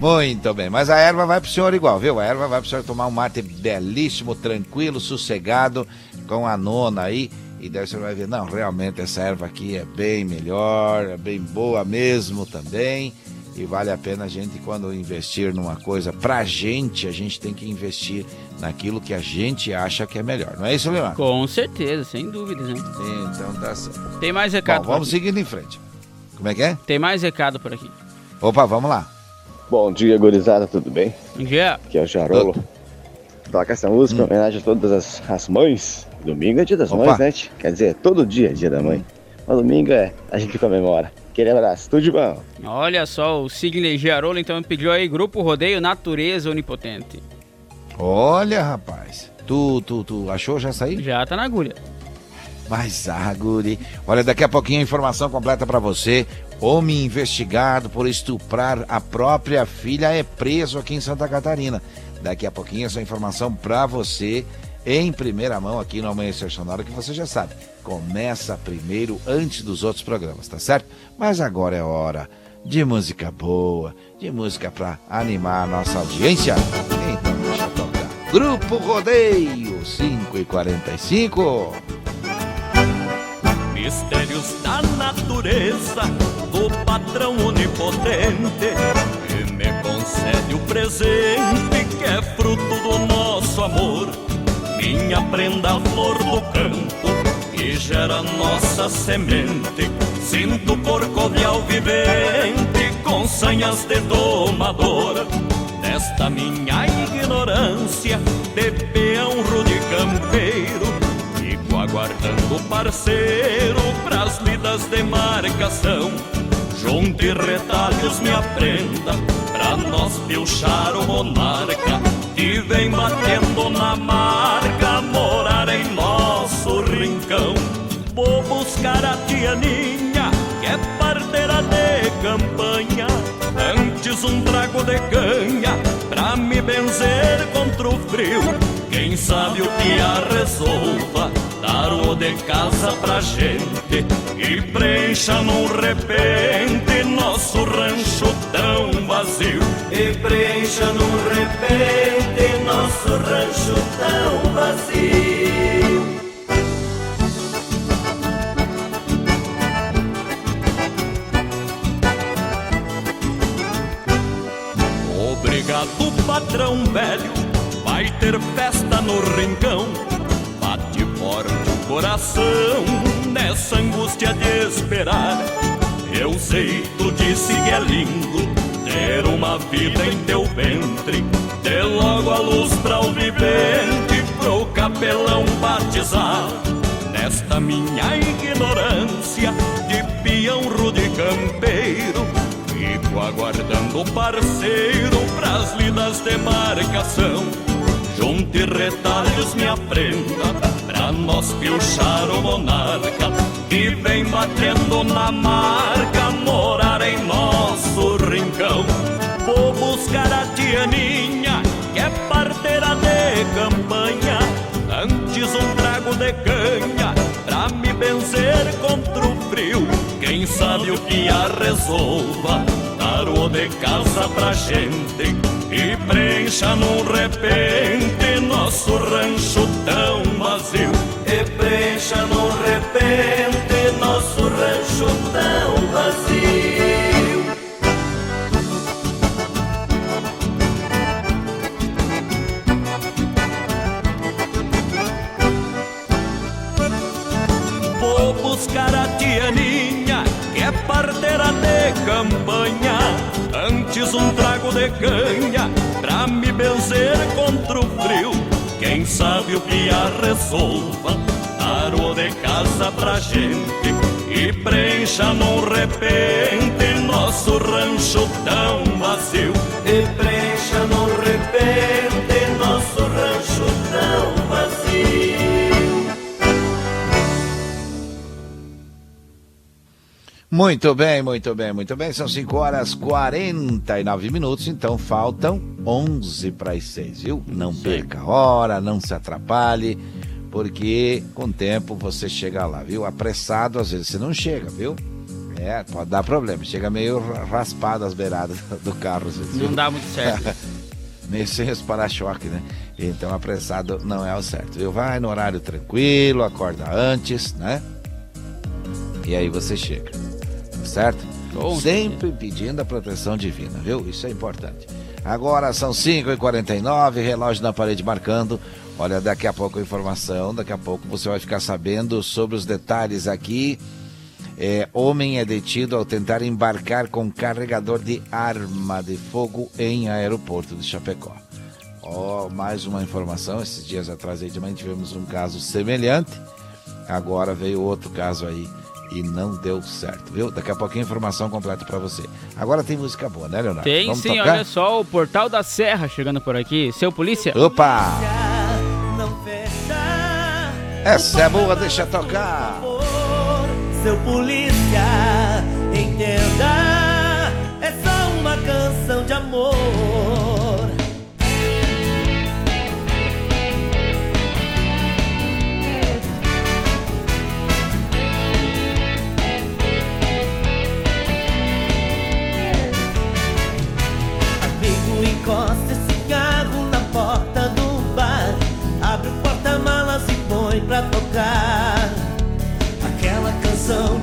Speaker 2: Muito bem, mas a erva vai pro senhor igual, viu? A erva vai pro senhor tomar um mate belíssimo, tranquilo, sossegado, com a nona aí. E daí senhor vai ver, não, realmente essa erva aqui é bem melhor, é bem boa mesmo também. E vale a pena a gente, quando investir numa coisa pra gente, a gente tem que investir naquilo que a gente acha que é melhor. Não é isso, Leonardo?
Speaker 3: Com certeza, sem dúvidas, né?
Speaker 2: Então tá certo.
Speaker 3: Tem mais recado
Speaker 2: Bom,
Speaker 3: por
Speaker 2: vamos
Speaker 3: aqui.
Speaker 2: seguindo em frente. Como é que é?
Speaker 3: Tem mais recado por aqui.
Speaker 2: Opa, vamos lá.
Speaker 16: Bom dia, gurizada, tudo bem?
Speaker 3: Bom dia.
Speaker 16: Aqui é o Jarolo. Toca essa música em homenagem a todas as, as mães. Domingo é dia das
Speaker 2: Opa.
Speaker 16: mães, né? Quer dizer, todo dia é dia da mãe. Mas domingo é a gente comemora. Aquele abraço, tudo de bom.
Speaker 3: Olha só, o Sidney Giarolo então pediu aí Grupo Rodeio Natureza Onipotente.
Speaker 2: Olha, rapaz. Tu, tu, tu achou já sair?
Speaker 3: Já tá na agulha.
Speaker 2: Mas, guri. Olha, daqui a pouquinho a informação completa pra você. Homem investigado por estuprar a própria filha é preso aqui em Santa Catarina. Daqui a pouquinho essa informação pra você em primeira mão aqui no Amanhecer Sonora, que você já sabe. Começa primeiro antes dos outros programas, tá certo? Mas agora é hora de música boa, de música pra animar a nossa audiência. Então deixa eu tocar. Grupo Rodeio 5 e 45.
Speaker 17: Mistérios da natureza do patrão onipotente que me concede o presente que é fruto do nosso amor. Minha prenda flor do campo gera nossa semente. Sinto corcovial vivente com sanhas de domador. Desta minha ignorância de peão rude campeiro Fico aguardando parceiro pras lidas de marcação. Junte retalhos me aprenda pra nós pilchar o monarca que vem batendo na marca que é parteira de campanha. Antes um trago de canha pra me benzer contra o frio. Quem sabe o que a resolva dar o de casa pra gente e preencha num repente nosso rancho tão vazio. E preencha num repente nosso rancho tão vazio. Patrão velho, vai ter festa no rincão. Bate forte o coração nessa angústia de esperar. Eu sei, tu disse que é lindo ter uma vida em teu ventre. Dê logo a luz pra o vivente, pro capelão batizar. Nesta minha ignorância de peão rude campeiro, Fico aguardando parceiro pras lidas de marcação. Junte retalhos, me aprenda, pra nós pilchar o monarca que vem batendo na marca, morar em nosso rincão. Vou buscar a tia Ninha, sabe o que a resolva, dar o de casa pra gente e preencha num repente canha, pra me benzer contra o frio. Quem sabe o a resolva, Claro de casa pra gente e preencha num repente nosso rancho tão vazio.
Speaker 2: Muito bem, muito bem, muito bem. São 5 horas 49 minutos, então faltam 11 para as 6, viu? Não perca a hora, não se atrapalhe, porque com o tempo você chega lá, viu? Apressado, às vezes você não chega, viu? É, pode dar problema. Chega meio ra- raspado as beiradas do carro, às vezes.
Speaker 3: Não
Speaker 2: viu?
Speaker 3: dá muito certo.
Speaker 2: meio sem os para-choque, né? Então apressado não é o certo, viu? Vai no horário tranquilo, acorda antes, né? E aí você chega, certo? Sempre pedindo a proteção divina, viu? Isso é importante. Agora são 5h49, relógio na parede marcando. Olha, daqui a pouco a informação, daqui a pouco você vai ficar sabendo sobre os detalhes aqui. É, homem é detido ao tentar embarcar com carregador de arma de fogo em aeroporto de Chapecó. Ó, mais uma informação, esses dias atrás aí também tivemos um caso semelhante. Agora veio outro caso aí e não deu certo, viu? Daqui a pouquinho informação completa pra você. Agora tem música boa, né, Leonardo?
Speaker 3: Tem
Speaker 2: Vamos
Speaker 3: sim,
Speaker 2: tocar?
Speaker 3: olha só, o Portal da Serra chegando por aqui. Seu polícia?
Speaker 2: Opa! Essa é boa, deixa tocar.
Speaker 9: Seu polícia, encosta esse carro na porta do bar. Abre o porta-malas e põe pra tocar aquela canção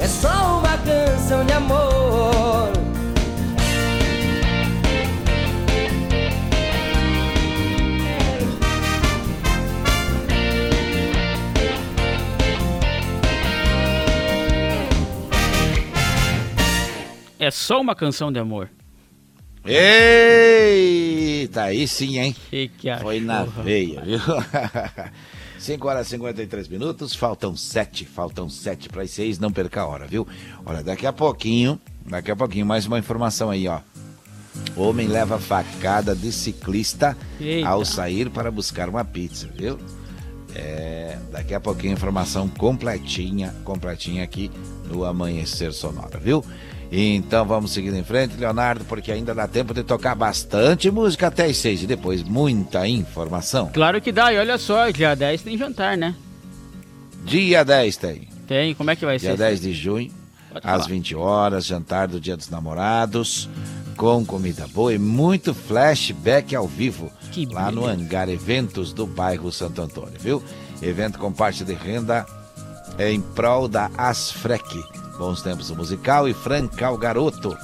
Speaker 9: é só uma canção de amor. É só uma canção de amor.
Speaker 18: Eita, aí sim, hein?
Speaker 3: Que que
Speaker 18: Foi na veia, viu? 5 horas e 53 minutos, faltam 7, faltam 7 para as 6, não perca a hora, viu? Olha, daqui a pouquinho, daqui a pouquinho, mais uma informação aí, ó. Homem leva facada de ciclista
Speaker 3: Eita.
Speaker 18: ao sair para buscar uma pizza, viu? É, daqui a pouquinho informação completinha, completinha aqui no Amanhecer Sonora, viu? Então vamos seguindo em frente, Leonardo, porque ainda dá tempo de tocar bastante música até as seis e depois muita informação.
Speaker 3: Claro que dá, e olha só, dia 10 tem jantar, né?
Speaker 18: Dia 10 tem.
Speaker 3: Tem, como é que vai
Speaker 18: Dia
Speaker 3: ser?
Speaker 18: 10 de junho,
Speaker 3: Pode
Speaker 18: às
Speaker 3: falar.
Speaker 18: 20 horas, jantar do Dia dos Namorados, com comida boa e muito flashback ao vivo,
Speaker 3: Que
Speaker 18: lá no
Speaker 3: beleza.
Speaker 18: Hangar Eventos do bairro Santo Antônio, viu? Evento com parte de renda em prol da Asfrec. Bons tempos do musical e Francal Garoto.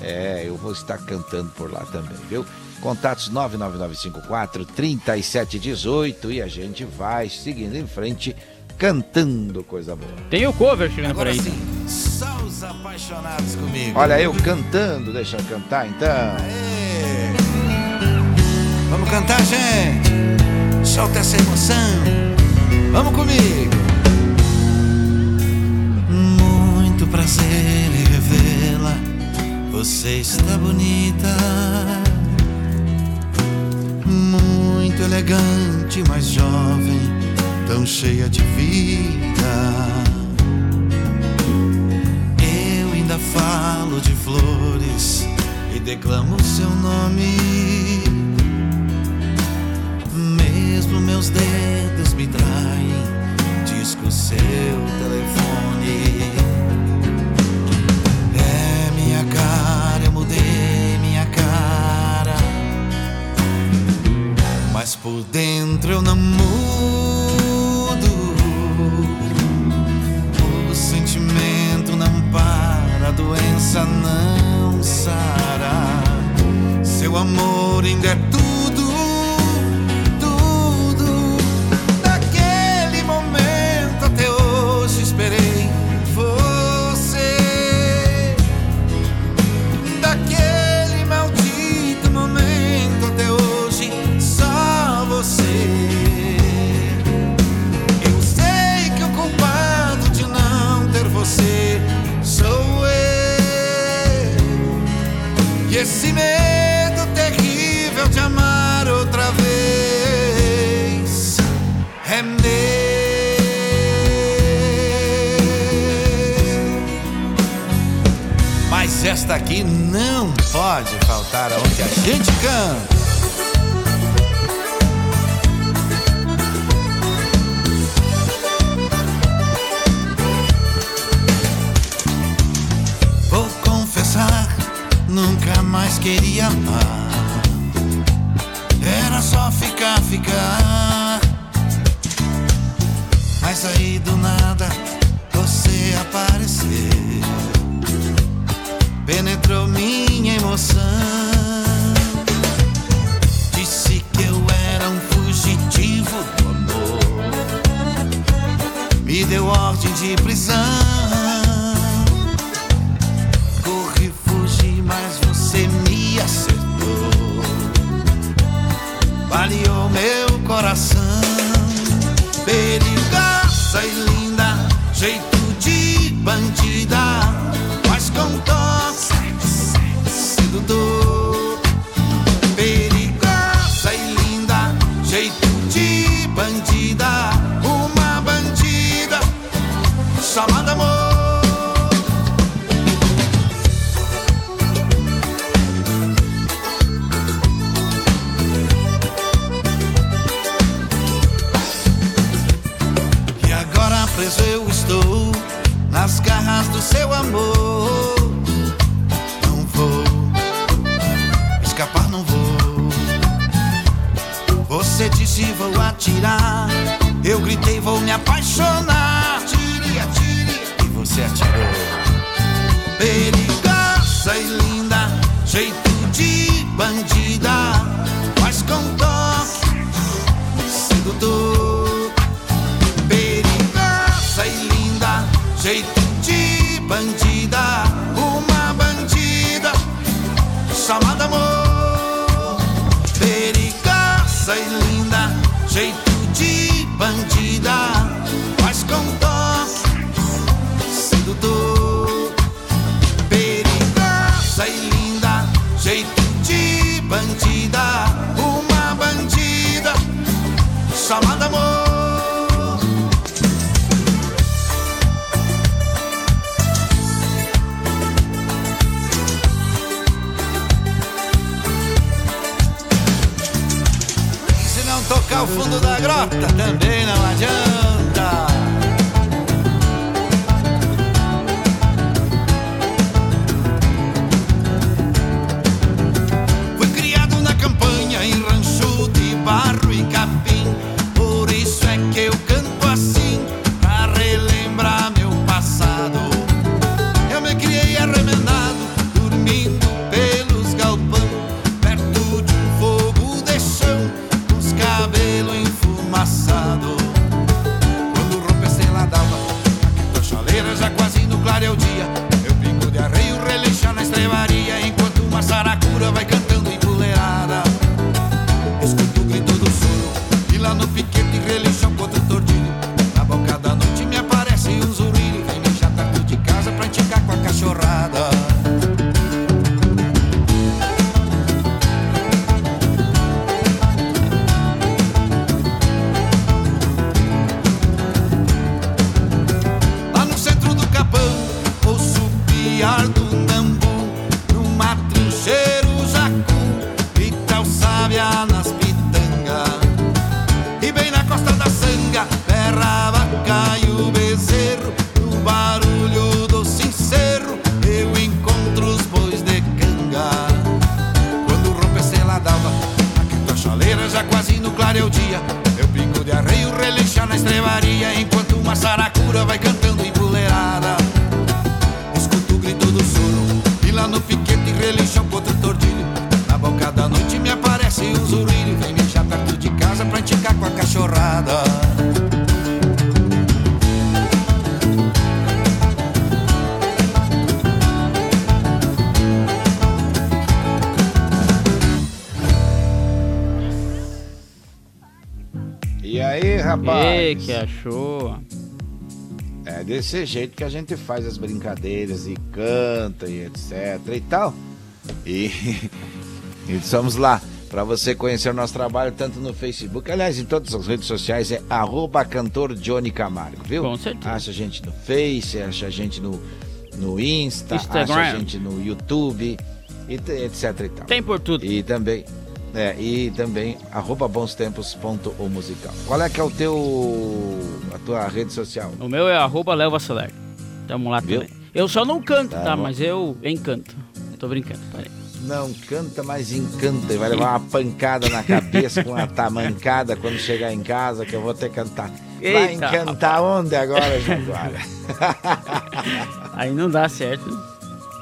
Speaker 18: É, eu vou estar cantando por lá também, viu? Contatos 99954 3718 e a gente vai seguindo em frente cantando coisa boa.
Speaker 3: Tem o cover chegando por aí.
Speaker 18: Só os apaixonados comigo. Olha eu cantando, deixa eu cantar então.
Speaker 2: Vamos cantar, gente. Solta essa emoção. Vamos comigo. Prazer em revê-la. Você está bonita. Muito elegante, mas jovem, tão cheia de vida. Eu ainda falo de flores e declamo seu nome. Mesmo meus dedos me traem, disco seu telefone. Mas por dentro eu não mudo. O sentimento não para, a doença não sara. Seu amor ainda é Esta aqui não pode faltar aonde a gente canta. Vou confessar, nunca mais queria amar. Era só ficar, ficar. Mas aí do nada você apareceu. Penetrou minha emoção. Disse que eu era um fugitivo do amor. Me deu ordem de prisão. Corri, fugi, mas você me acertou. Baleou meu coração. Perigosa atirar. Eu gritei vou me apaixonar. Tire, atire. E você atirou. Desse jeito que a gente faz as brincadeiras e canta e etc e tal. E, e estamos lá para você conhecer o nosso trabalho tanto no Facebook, aliás, em todas as redes sociais é arroba cantor Johnny Camargo, viu?
Speaker 3: Com certeza.
Speaker 2: Acha a gente no Face, acha a gente no, no Insta,
Speaker 3: Instagram.
Speaker 2: acha a gente no YouTube, e etc e tal.
Speaker 3: Tem por tudo.
Speaker 2: E também, é, e também arroba bonstempos.musical. Qual é que é o teu, a tua rede social?
Speaker 3: O meu é arroba Léo Vassoler. Tamo lá
Speaker 2: Viu?
Speaker 3: também. Eu só não canto,
Speaker 2: Tá
Speaker 3: tá? Mas eu encanto. Tô brincando, parei.
Speaker 2: Não canta, mas encanta. E vai levar uma pancada na cabeça com uma tamancada quando chegar em casa que eu vou ter que cantar. Vai
Speaker 3: Eita,
Speaker 2: encantar onde agora, Jaguara?
Speaker 3: Aí não dá certo.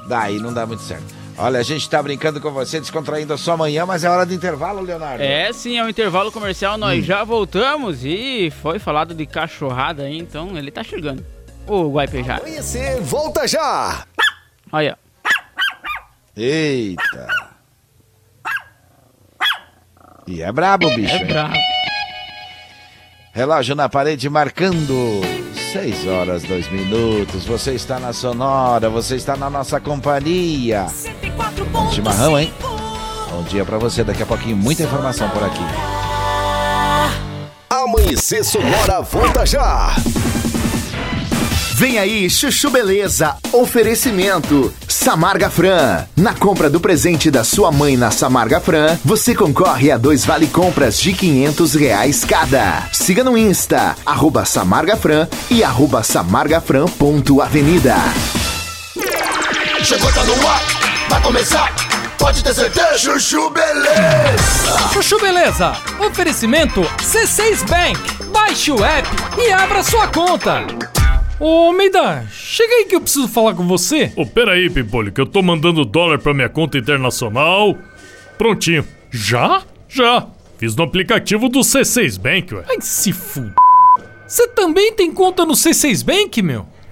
Speaker 2: Daí não dá muito certo. Olha, a gente tá brincando com você, descontraindo a sua manhã, mas é hora do intervalo, Leonardo.
Speaker 3: É sim, é o intervalo comercial, nós
Speaker 2: Hum.
Speaker 3: já voltamos e foi falado de cachorrada aí, então ele tá chegando. O Guaipejá.
Speaker 14: Amanhecer, volta já!
Speaker 3: Olha.
Speaker 2: Eita. E é brabo, bicho.
Speaker 3: É
Speaker 2: hein?
Speaker 3: brabo.
Speaker 2: Relógio na parede marcando 6 horas 2 minutos. Você está na Sonora, você está na nossa companhia. Bom chimarrão, hein? Bom dia pra você. Daqui a pouquinho, muita informação por aqui.
Speaker 14: Amanhecer Sonora, volta já!
Speaker 8: Vem aí, Chuchu Beleza. Oferecimento. Samarga Fran. Na compra do presente da sua mãe na Samarga Fran, você concorre a dois vale compras de 500 reais cada. Siga no Insta, arroba Samarga Fran e arroba samargafran.avenida.
Speaker 13: Chegou, tá no ar, vai começar, pode ter certeza. Chuchu Beleza.
Speaker 19: Chuchu Beleza, oferecimento C6 Bank. Baixe o app e abra sua conta. Ô, Almeida, chega aí que eu preciso falar com você.
Speaker 20: Ô, peraí, Pimpolho, que eu tô mandando dólar pra minha conta internacional. Prontinho. Já? Já. Fiz no aplicativo do C6 Bank, ué.
Speaker 19: Ai, se fuder. Você também tem conta no C6 Bank, meu?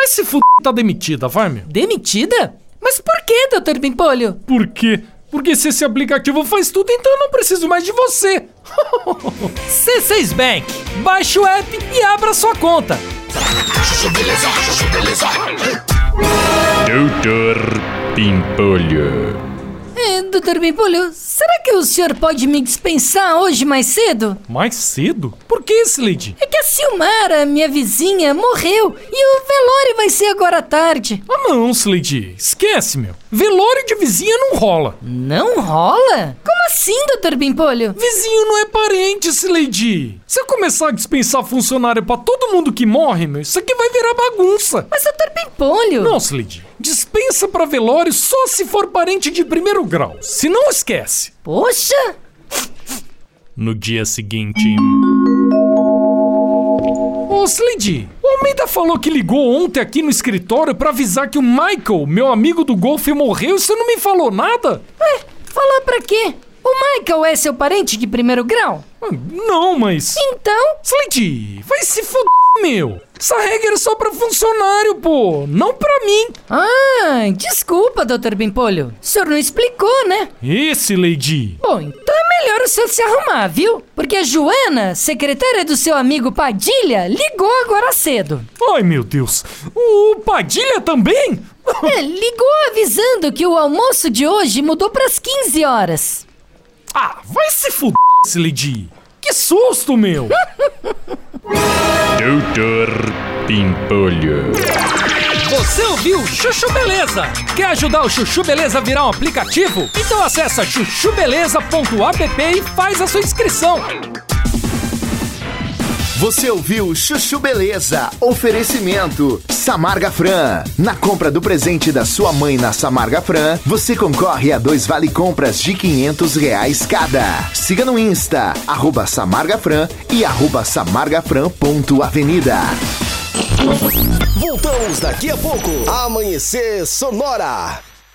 Speaker 19: Mas se f... tá demitida, vai, meu.
Speaker 21: Demitida? Mas por que, Dr. Bimpolho?
Speaker 19: Por quê? Porque se esse aplicativo faz tudo, então eu não preciso mais de você. C6 Bank. Baixe o app e abra sua conta.
Speaker 22: Doutor Pimpolho.
Speaker 21: É, Dr. Bimpolho, será que o senhor pode me dispensar hoje mais cedo?
Speaker 19: Mais cedo? Por que, Slade?
Speaker 21: É que a Silmara, minha vizinha, morreu e o velório vai ser agora à tarde.
Speaker 19: Ah não, Slade. Esquece, meu. Velório de vizinha não rola.
Speaker 21: Não rola? Como assim, Dr. Bimpolho?
Speaker 19: Vizinho não é parente, Slade. Se eu começar a dispensar funcionário pra todo mundo que morre, meu, isso aqui vai virar bagunça.
Speaker 21: Mas, Dr. Bimpolho...
Speaker 19: Não, Slade. Dispensa pra velório só se for parente de primeiro grau. Se não, esquece.
Speaker 21: Poxa!
Speaker 22: No dia seguinte.
Speaker 19: Ô, o Almeida falou que ligou ontem aqui no escritório pra avisar que o Michael, meu amigo do golfe, morreu e você não me falou nada?
Speaker 21: Ué, falar pra quê? O Michael é seu parente de primeiro grau?
Speaker 19: Não, mas.
Speaker 21: Então?
Speaker 19: Slade, vai se fuder, meu. Essa regra é só pra funcionário, pô. Não pra mim.
Speaker 21: Ah, desculpa, Dr. Bimpolho. O senhor não explicou, né?
Speaker 19: Esse, Lady.
Speaker 21: Bom, então é melhor o senhor se arrumar, viu? Porque a Joana, secretária do seu amigo Padilha, ligou agora cedo.
Speaker 19: Ai, meu Deus. O Padilha também?
Speaker 21: É, ligou avisando que o almoço de hoje mudou pras 15 horas.
Speaker 19: Ah, vai se fuder, Lady. Que susto, meu.
Speaker 22: Doutor Pimpolho.
Speaker 19: Você ouviu Chuchu Beleza? Quer ajudar o Chuchu Beleza a virar um aplicativo? Então acessa chuchubeleza.app e faz a sua inscrição.
Speaker 8: Você ouviu Chuchu Beleza? Oferecimento Samarga Fran. Na compra do presente da sua mãe na Samarga Fran, você concorre a dois vale compras de 500 reais cada. Siga no Insta, arroba Samarga Fran e arroba samargafran.avenida.
Speaker 14: Voltamos daqui a pouco. Amanhecer Sonora.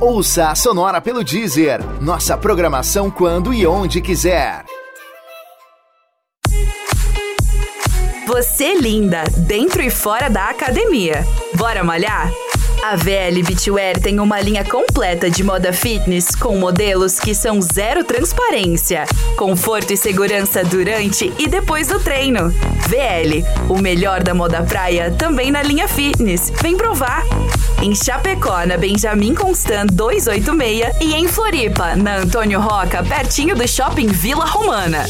Speaker 8: Ouça a Sonora pelo Deezer. Nossa programação quando e onde quiser.
Speaker 23: Você linda, dentro e fora da academia. Bora malhar? A VL Beachwear tem uma linha completa de moda fitness com modelos que são zero transparência, conforto e segurança durante e depois do treino. VL, o melhor da moda praia também na linha fitness. Vem provar! Em Chapecó, na Benjamin Constant 286 e em Floripa, na Antônio Roca, pertinho do Shopping Vila Romana.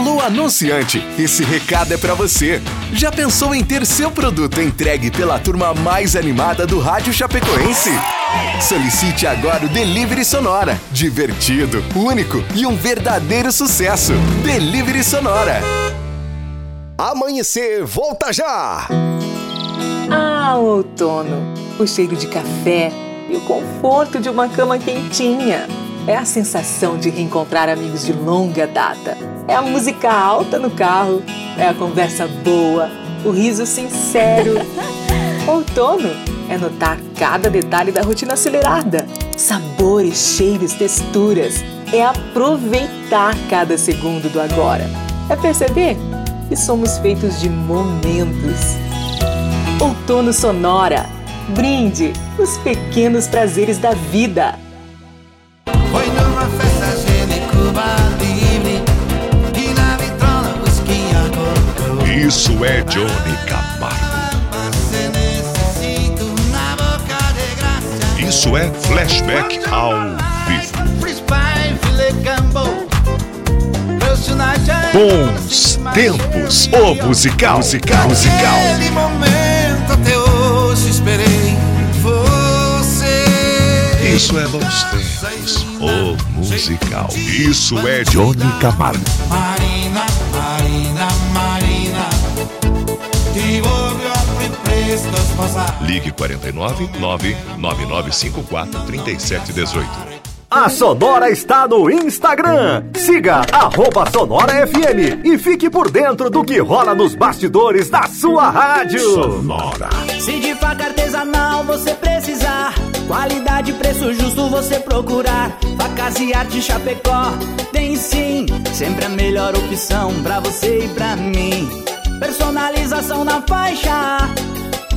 Speaker 14: Alô, anunciante! Esse recado é pra você. Já pensou em ter seu produto entregue pela turma mais animada do Rádio Chapecoense? Solicite agora o Delivery Sonora. Divertido, único e um verdadeiro sucesso. Delivery Sonora. Amanhecer, volta já!
Speaker 24: Ah, outono! O cheiro de café e o conforto de uma cama quentinha. É a sensação de reencontrar amigos de longa data. É a música alta no carro. É a conversa boa. O riso sincero. Outono é notar cada detalhe da rotina acelerada. Sabores, cheiros, texturas. É aproveitar cada segundo do agora. É perceber que somos feitos de momentos. Outono Sonora. Brinde os pequenos prazeres da vida.
Speaker 25: Isso é Johnny Camargo. Isso é flashback ao vivo. Bons tempos, o musical, musical, musical.
Speaker 26: Naquele momento até hoje esperei você.
Speaker 25: Isso é bons tempos, o musical. Isso é Johnny Camargo.
Speaker 26: Marina, Marina,
Speaker 25: Ligue 49 99954 3718.
Speaker 27: A Sonora está no Instagram. Siga arroba Sonora FM e fique por dentro do que rola nos bastidores da sua rádio.
Speaker 25: Sonora.
Speaker 11: Se de faca artesanal você precisar, qualidade e preço justo você procurar. Facas e arte Chapecó tem sim, sempre a melhor opção pra você e pra mim. Personalização na faixa.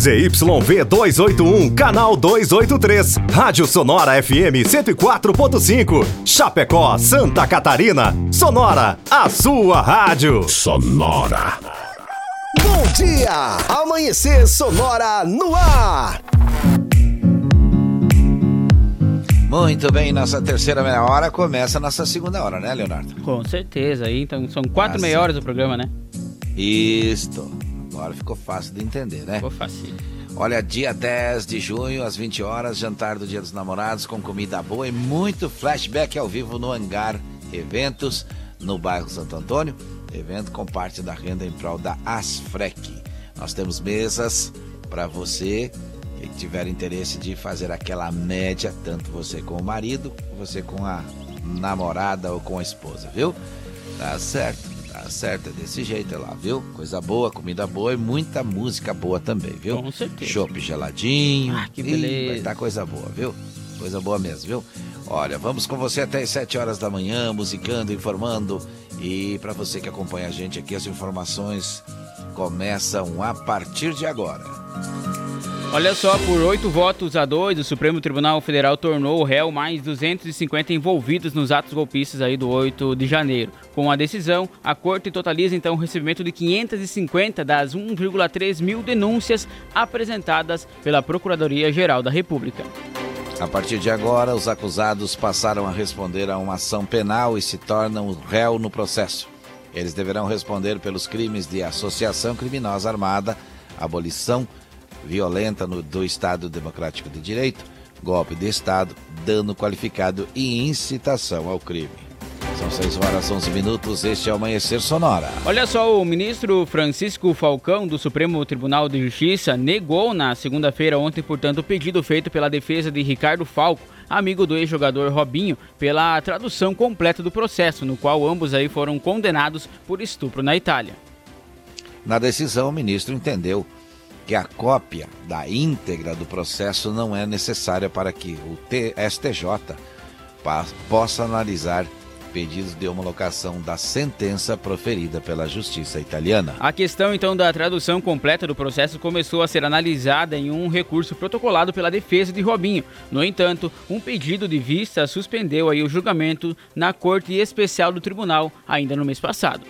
Speaker 27: ZYV 281, canal 283. Rádio Sonora FM 104.5. Chapecó, Santa Catarina. Sonora, a sua rádio.
Speaker 25: Sonora.
Speaker 28: Bom dia! Amanhecer Sonora no ar!
Speaker 2: Muito bem, nossa terceira meia hora começa a nossa segunda hora, né, Leonardo?
Speaker 3: Com certeza, aí então são quatro
Speaker 2: Ah,
Speaker 3: meia horas do programa, né?
Speaker 2: Isto. Agora ficou fácil de entender, né?
Speaker 3: Ficou fácil.
Speaker 2: Olha, dia 10 de junho, às 20 horas, jantar do Dia dos Namorados com comida boa e muito flashback ao vivo no Hangar Eventos, no bairro Santo Antônio. Evento com parte da renda em prol da Asfrec. Nós temos mesas para você que tiver interesse de fazer aquela média, tanto você com o marido, você com a namorada ou com a esposa, viu? Tá certo, certo, é desse jeito é lá, viu? Coisa boa, comida boa e muita música boa também, viu?
Speaker 3: Com certeza.
Speaker 2: Chopp geladinho.
Speaker 3: Ah, que
Speaker 2: Ih,
Speaker 3: beleza.
Speaker 2: vai tá coisa boa, viu? Coisa boa mesmo, viu? Olha, vamos com você até as 7 horas da manhã, musicando, informando. E para você que acompanha a gente aqui, as informações começam a partir de agora.
Speaker 3: Olha só, por oito votos a dois, o Supremo Tribunal Federal tornou o réu mais 250 envolvidos nos atos golpistas aí do 8 de janeiro. Com a decisão, a corte totaliza então o recebimento de 550 das 1,3 mil denúncias apresentadas pela Procuradoria-Geral da República.
Speaker 2: A partir de agora, os acusados passaram a responder a uma ação penal e se tornam réu no processo. Eles deverão responder pelos crimes de associação criminosa armada, abolição violenta no- do Estado Democrático de Direito, golpe de Estado, dano qualificado e incitação ao crime. São 6 horas 11 minutos, este é o Amanhecer Sonora.
Speaker 3: Olha só, o ministro Francisco Falcão, do Supremo Tribunal de Justiça, negou na segunda-feira ontem, portanto, o pedido feito pela defesa de Ricardo Falco, amigo do ex-jogador Robinho, pela tradução completa do processo, no qual ambos aí foram condenados por estupro na Itália.
Speaker 2: Na decisão, o ministro entendeu que a cópia da íntegra do processo não é necessária para que o STJ possa analisar pedidos de homologação da sentença proferida pela justiça italiana.
Speaker 3: A questão então da tradução completa do processo começou a ser analisada em um recurso protocolado pela defesa de Robinho. No entanto, um pedido de vista suspendeu aí o julgamento na Corte Especial do Tribunal ainda no mês passado.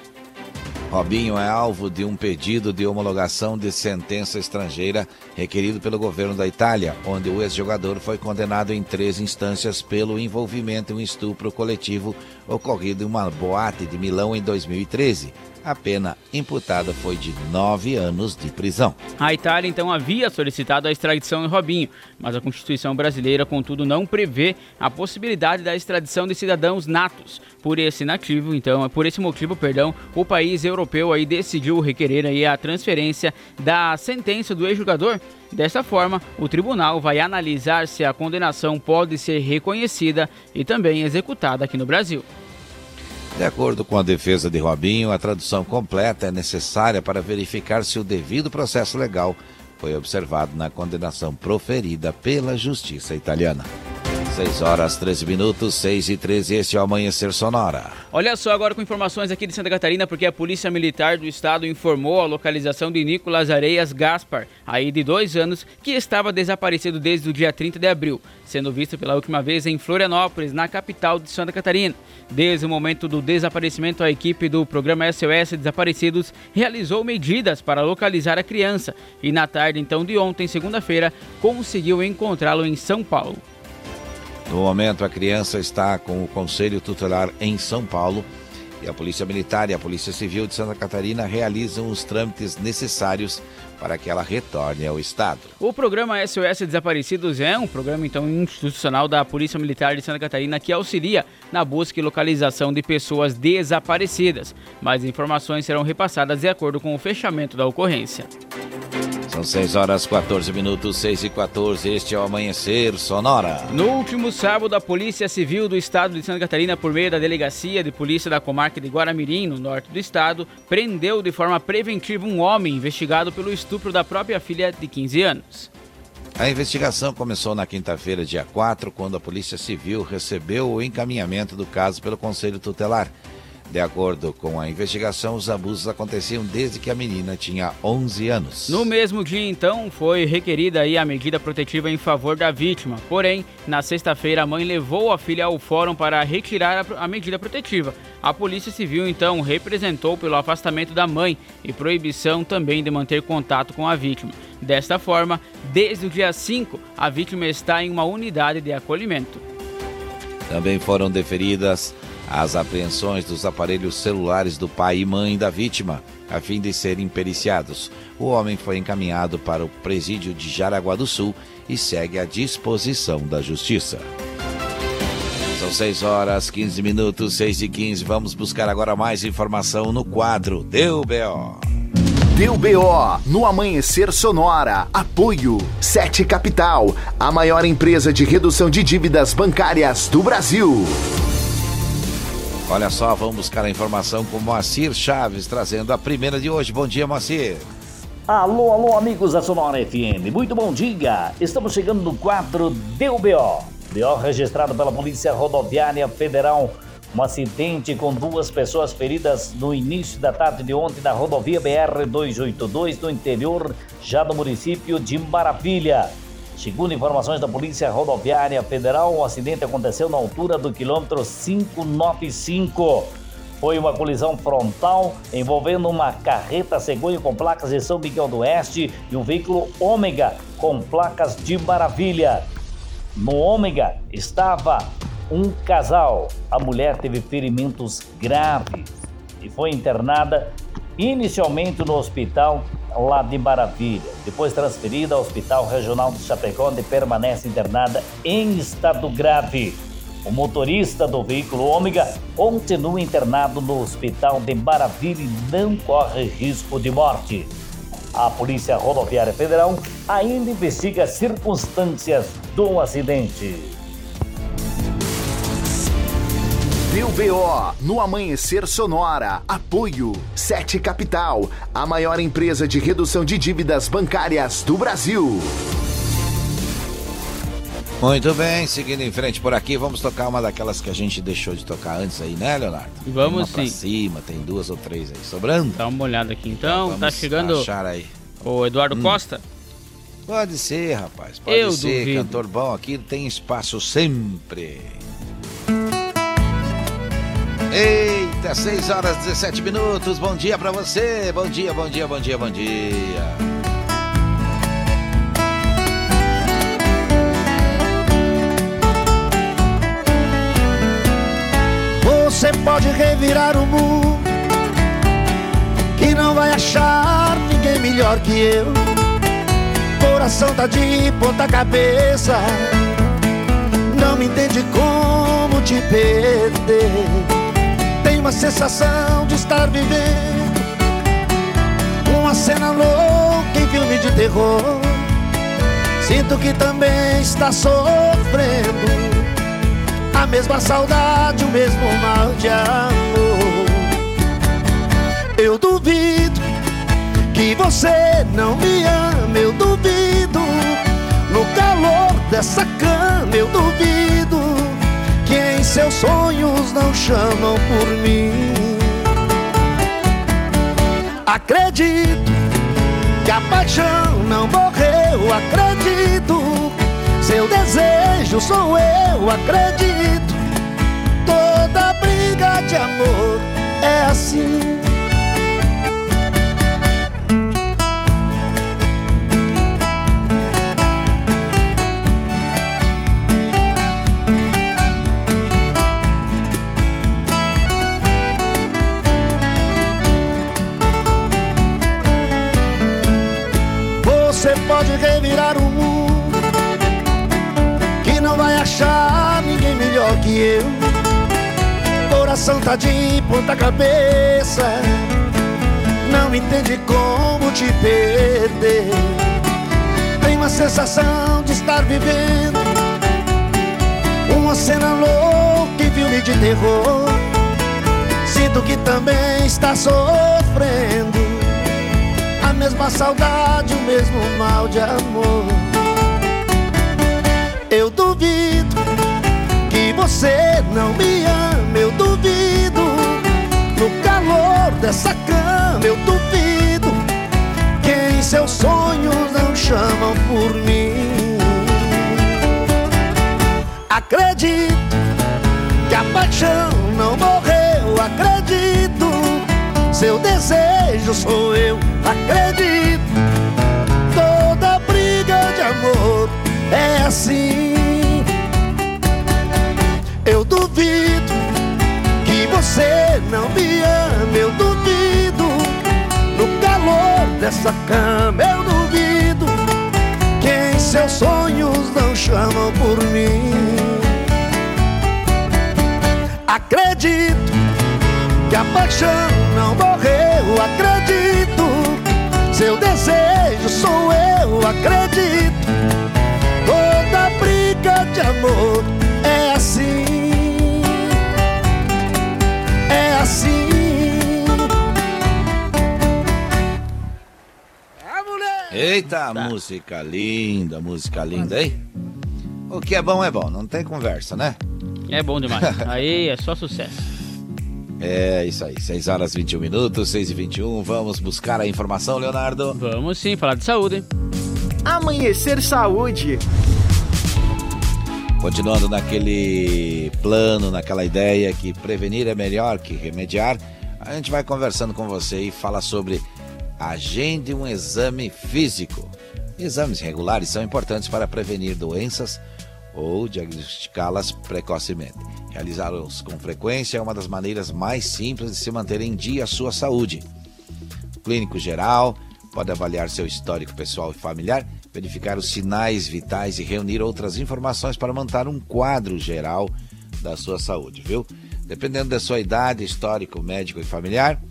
Speaker 2: Robinho é alvo de um pedido de homologação de sentença estrangeira requerido pelo governo da Itália, onde o ex-jogador foi condenado em três instâncias pelo envolvimento em um estupro coletivo ocorrido em uma boate de Milão em 2013. A pena imputada foi de nove anos de prisão.
Speaker 3: A Itália então havia solicitado a extradição de Robinho, mas a Constituição brasileira, contudo, não prevê a possibilidade da extradição de cidadãos natos. Por esse nativo, então, por esse motivo, perdão, o país europeu aí decidiu requerer aí a transferência da sentença do ex-jogador. Dessa forma, o tribunal vai analisar se a condenação pode ser reconhecida e também executada aqui no Brasil.
Speaker 2: De acordo com a defesa de Robinho, a tradução completa é necessária para verificar se o devido processo legal foi observado na condenação proferida pela justiça italiana. 6 horas 13 minutos, 6 e 13, este é o Amanhecer Sonora.
Speaker 3: Olha só agora com informações aqui de Santa Catarina, porque a Polícia Militar do Estado informou a localização de Nicolas Areias Gaspar, aí de dois anos, que estava desaparecido desde o dia 30 de abril, sendo visto pela última vez em Florianópolis, na capital de Santa Catarina. Desde o momento do desaparecimento, a equipe do programa SOS Desaparecidos realizou medidas para localizar a criança e na tarde então de ontem, segunda-feira, conseguiu encontrá-lo em São Paulo.
Speaker 2: No momento, a criança está com o Conselho Tutelar em São Paulo e a Polícia Militar e a Polícia Civil de Santa Catarina realizam os trâmites necessários para que ela retorne ao Estado.
Speaker 3: O programa SOS Desaparecidos é um programa então institucional da Polícia Militar de Santa Catarina que auxilia na busca e localização de pessoas desaparecidas. Mais informações serão repassadas de acordo com o fechamento da ocorrência.
Speaker 2: São 6 horas 14 minutos, 6 e 14. Este é o Amanhecer Sonora.
Speaker 3: No último sábado, a Polícia Civil do Estado de Santa Catarina, por meio da Delegacia de Polícia da Comarca de Guaramirim, no norte do estado, prendeu de forma preventiva um homem investigado pelo estupro da própria filha de 15 anos.
Speaker 2: A investigação começou na quinta-feira, dia 4, quando a Polícia Civil recebeu o encaminhamento do caso pelo Conselho Tutelar. De acordo com a investigação, os abusos aconteciam desde que a menina tinha 11 anos.
Speaker 3: No mesmo dia, então, foi requerida aí a medida protetiva em favor da vítima. Porém, na sexta-feira, a mãe levou a filha ao fórum para retirar a, a medida protetiva. A Polícia Civil, então, representou pelo afastamento da mãe e proibição também de manter contato com a vítima. Desta forma, desde o dia 5, a vítima está em uma unidade de acolhimento.
Speaker 2: Também foram deferidas as apreensões dos aparelhos celulares do pai e mãe da vítima, a fim de serem periciados. O homem foi encaminhado para o presídio de Jaraguá do Sul e segue à disposição da Justiça. São 6 horas 15 minutos, 6 e 15. Vamos buscar agora mais informação no quadro Deu B.O.
Speaker 8: Deu BO no Amanhecer Sonora. Apoio 7 Capital, a maior empresa de redução de dívidas bancárias do Brasil.
Speaker 2: Olha só, vamos buscar a informação com Moacir Chaves, trazendo a primeira de hoje. Bom dia, Moacir.
Speaker 29: Alô, alô, amigos da Sonora FM. Muito bom dia. Estamos chegando no quadro Deu BO. BO registrado pela Polícia Rodoviária Federal. Um acidente com duas pessoas feridas no início da tarde de ontem na rodovia BR-282, no interior já do município de Maravilha. Segundo informações da Polícia Rodoviária Federal, o acidente aconteceu na altura do quilômetro 595. Foi uma colisão frontal envolvendo uma carreta cegonha com placas de São Miguel do Oeste e um veículo Ômega com placas de Maravilha. No Ômega estava um casal. A mulher teve ferimentos graves e foi internada inicialmente no hospital lá de Maravilha. Depois transferida ao Hospital Regional de Chapecó, onde permanece internada em estado grave. O motorista do veículo Ômega continua internado no Hospital de Maravilha e não corre risco de morte. A Polícia Rodoviária Federal ainda investiga as circunstâncias do acidente.
Speaker 8: Deu BO no Amanhecer Sonora. Apoio 7 Capital, a maior empresa de redução de dívidas bancárias do Brasil.
Speaker 2: Muito bem, seguindo em frente por aqui, vamos tocar uma daquelas que a gente deixou de tocar antes aí, né, Leonardo?
Speaker 3: Vamos
Speaker 2: tem uma
Speaker 3: sim.
Speaker 2: Pra cima, tem duas ou três aí sobrando.
Speaker 3: Dá uma olhada aqui então.
Speaker 2: Vamos
Speaker 3: tá chegando
Speaker 2: achar aí.
Speaker 3: o Eduardo
Speaker 2: Hum.
Speaker 3: Costa.
Speaker 2: Pode ser, rapaz. Pode
Speaker 3: Eu
Speaker 2: ser.
Speaker 3: duvido.
Speaker 2: Cantor bom aqui tem espaço sempre. Eita, 6 horas 17 minutos. Bom dia pra você. Bom dia, bom dia, bom dia, bom dia.
Speaker 13: Você pode revirar o mundo Que não vai achar ninguém melhor que eu Coração tá de ponta cabeça Não me entende como te perder uma sensação de estar vivendo. Uma cena louca em filme de terror. Sinto que também está sofrendo. A mesma saudade, o mesmo mal de amor. Eu duvido que você não me ama, eu duvido. No calor dessa cama eu duvido que em seus sonhos não chamam por mim. Acredito que a paixão não morreu, acredito. Seu desejo sou eu, acredito. Toda briga de amor é assim. Eu. Coração tá de ponta cabeça. Não entende como te perder. Tem uma sensação de estar vivendo. Uma cena louca e filme de terror. Sinto que também está sofrendo. A mesma saudade, o mesmo mal de amor. Eu duvido você não me ama, eu duvido. No calor dessa cama, eu duvido que em seus sonhos não chamam por mim. Acredito que a paixão não morreu, acredito. Seu desejo sou eu, acredito. Toda briga de amor é assim. Duvido que você não me ama, eu duvido. No calor dessa cama, eu duvido. Que em seus sonhos não chamam por mim. Acredito que a paixão não morreu, acredito. Seu desejo sou eu, acredito. Toda briga de amor assim.
Speaker 2: Eita, música linda, música linda, hein? O que é bom é bom, não tem conversa, né?
Speaker 3: É bom demais. Aí é só sucesso.
Speaker 2: É isso aí, 6 horas 21 minutos, 6 e 21 Vamos buscar a informação, Leonardo?
Speaker 3: Vamos sim, falar de saúde.
Speaker 30: Amanhecer Saúde.
Speaker 2: Continuando naquele plano, naquela ideia que prevenir é melhor que remediar, a gente vai conversando com você e fala sobre agende um exame físico. Exames regulares são importantes para prevenir doenças ou diagnosticá-las precocemente. Realizá-los com frequência é uma das maneiras mais simples de se manter em dia a sua saúde. O clínico geral pode avaliar seu histórico pessoal e familiar, verificar os sinais vitais e reunir outras informações para montar um quadro geral da sua saúde, viu? Dependendo da sua idade, histórico médico e familiar,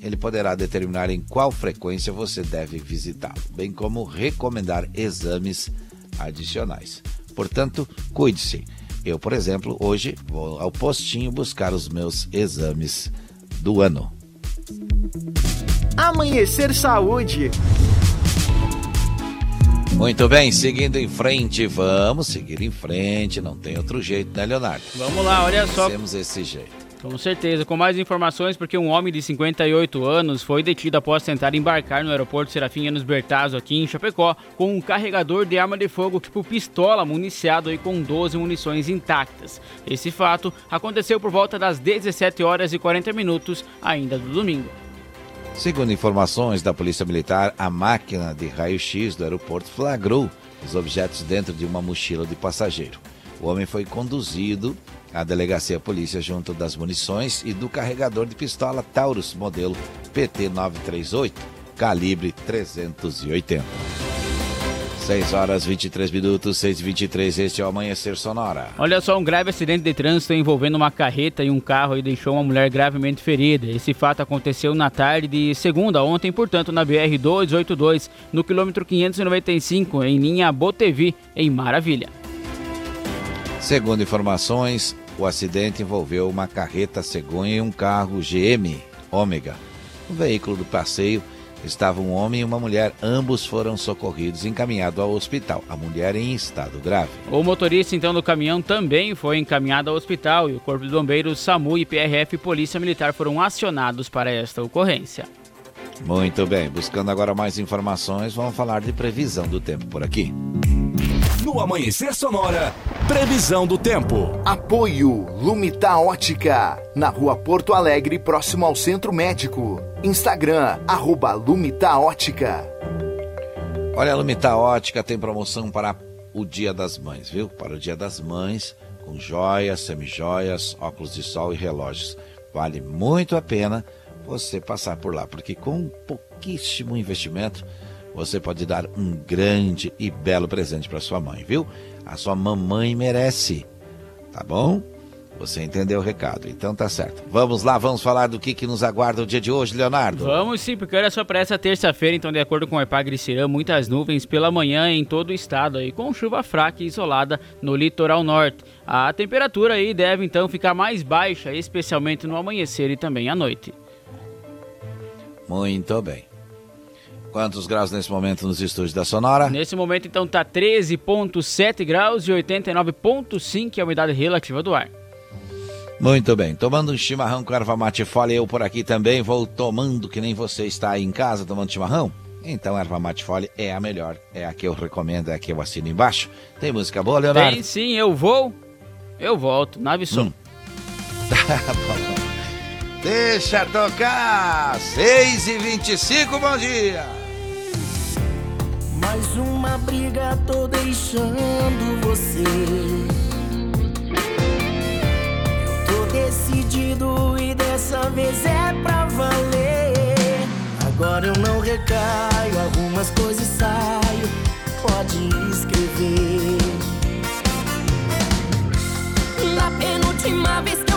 Speaker 2: ele poderá determinar em qual frequência você deve visitá-lo, bem como recomendar exames adicionais. Portanto, cuide-se. Eu, por exemplo, hoje vou ao postinho buscar os meus exames do ano.
Speaker 30: Amanhecer Saúde.
Speaker 2: Muito bem, seguindo em frente, vamos seguir em frente, não tem outro jeito, né, Leonardo?
Speaker 3: Vamos lá, olha só.
Speaker 2: Temos esse jeito.
Speaker 3: Com certeza, com mais informações, porque um homem de 58 anos foi detido após tentar embarcar no aeroporto Serafim Anos Bertazzo aqui em Chapecó com um carregador de arma de fogo tipo pistola municiado aí com 12 munições intactas. Esse fato aconteceu por volta das 17 horas e 40 minutos ainda do domingo.
Speaker 2: Segundo informações da Polícia Militar, a máquina de raio-x do aeroporto flagrou os objetos dentro de uma mochila de passageiro. O homem foi conduzido à delegacia polícia junto das munições e do carregador de pistola Taurus modelo PT-938, calibre 380. 6 horas 23 minutos, 6 e 23 este é o Amanhecer Sonora.
Speaker 3: Olha só, um grave acidente de trânsito envolvendo uma carreta e um carro e deixou uma mulher gravemente ferida. Esse fato aconteceu na tarde de segunda, ontem, portanto, na BR-282, no quilômetro 595, em linha Botevi, em Maravilha.
Speaker 2: Segundo informações, o acidente envolveu uma carreta cegonha e um carro GM Ômega. O veículo do passeio estava um homem e uma mulher. Ambos foram socorridos e encaminhados ao hospital. A mulher em estado grave.
Speaker 3: O motorista então do caminhão também foi encaminhado ao hospital e o Corpo de Bombeiros, SAMU e PRF e Polícia Militar foram acionados para esta ocorrência.
Speaker 2: Muito bem, buscando agora mais informações, vamos falar de previsão do tempo por aqui.
Speaker 27: No Amanhecer Sonora, previsão do tempo.
Speaker 8: Apoio Lumita Ótica, na rua Porto Alegre, próximo ao Centro Médico. Instagram, arroba Lumita Ótica.
Speaker 2: Olha, a Lumita Ótica tem promoção para o Dia das Mães, viu? Para o Dia das Mães, com joias, semijoias, óculos de sol e relógios. Vale muito a pena você passar por lá, porque com um pouquíssimo investimento você pode dar um grande e belo presente para sua mãe, viu? A sua mamãe merece, tá bom? Você entendeu o recado, então tá certo. Vamos lá, vamos falar do que, que nos aguarda o dia de hoje, Leonardo.
Speaker 3: Vamos sim, porque olha só para essa terça-feira, então de acordo com o Epagre Cirã, muitas nuvens pela manhã em todo o estado aí, com chuva fraca e isolada no litoral norte. A temperatura aí deve então ficar mais baixa, especialmente no amanhecer e também à noite.
Speaker 2: Muito bem. Quantos graus nesse momento nos estúdios da Sonora?
Speaker 3: Nesse momento então tá 13.7 graus e 89.5 é a umidade relativa do ar.
Speaker 2: Muito bem, tomando um chimarrão com erva mate folha, eu por aqui também vou tomando que nem você está aí em casa tomando chimarrão. Então, erva mate folha é a melhor, é a que eu recomendo, é a que eu assino embaixo. Tem música boa, Leonardo?
Speaker 3: Tem sim, eu vou, eu volto, nave som.
Speaker 2: Hum. Tá bom. Deixa tocar! 6 e 25 bom dia!
Speaker 11: Mais uma briga, tô deixando você. Tô decidido e dessa vez é pra valer. Agora eu não recaio, arrumo as coisas e saio. Pode escrever. Na penúltima vez que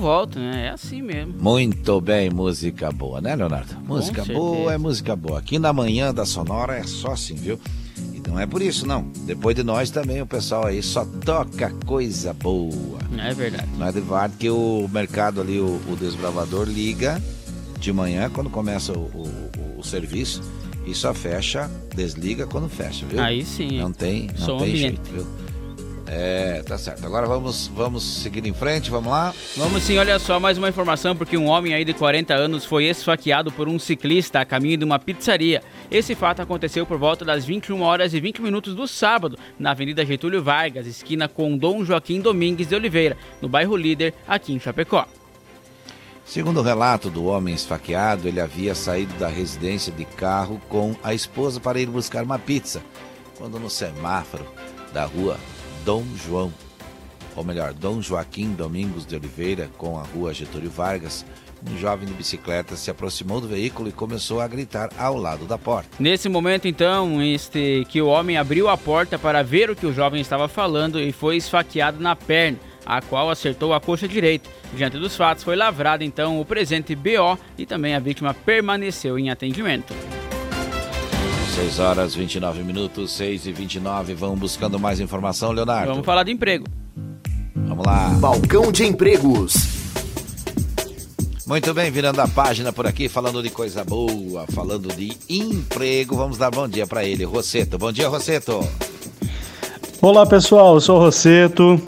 Speaker 11: volto,
Speaker 3: né? É assim mesmo.
Speaker 2: Muito bem, música boa, né, Leonardo? Música boa é música boa. Aqui na manhã da Sonora é só assim, viu? E não é por isso, não. Depois de nós também o pessoal aí só toca coisa boa.
Speaker 3: É verdade.
Speaker 2: Não é de verdade que o mercado ali, o, o desbravador, liga de manhã quando começa o, o- o serviço e só fecha, desliga quando fecha, viu?
Speaker 3: Aí sim.
Speaker 2: Não tem, não
Speaker 3: Som
Speaker 2: tem
Speaker 3: ambiente.
Speaker 2: jeito, viu? Tá certo. Agora vamos, vamos seguir em frente, vamos lá.
Speaker 3: Vamos sim, olha só, mais uma informação, porque um homem aí de 40 anos foi esfaqueado por um ciclista a caminho de uma pizzaria. Esse fato aconteceu por volta das 21 horas e 20 minutos do sábado, na Avenida Getúlio Vargas, esquina com Dom Joaquim Domingues de Oliveira, no bairro Líder, aqui em Chapecó.
Speaker 2: Segundo o relato do homem esfaqueado, ele havia saído da residência de carro com a esposa para ir buscar uma pizza, quando no semáforo da rua Dom João, ou melhor, Dom Joaquim Domingos de Oliveira, com a rua Getúlio Vargas, um jovem de bicicleta se aproximou do veículo e começou a gritar ao lado da porta.
Speaker 3: Nesse momento, então, este que o homem abriu a porta para ver o que o jovem estava falando e foi esfaqueado na perna, a qual acertou a coxa direita. Diante dos fatos, foi lavrado então o presente BO e também a vítima permaneceu em atendimento.
Speaker 2: 6 horas 29 minutos, 6 e 29. Vamos buscando mais informação, Leonardo.
Speaker 3: Vamos falar de emprego.
Speaker 2: Vamos lá.
Speaker 8: Balcão de empregos.
Speaker 2: Muito bem, virando a página por aqui, falando de coisa boa, falando de emprego. Vamos dar bom dia para ele, Rosseto. Bom dia, Rosseto.
Speaker 31: Olá, pessoal. Eu sou o Rosseto.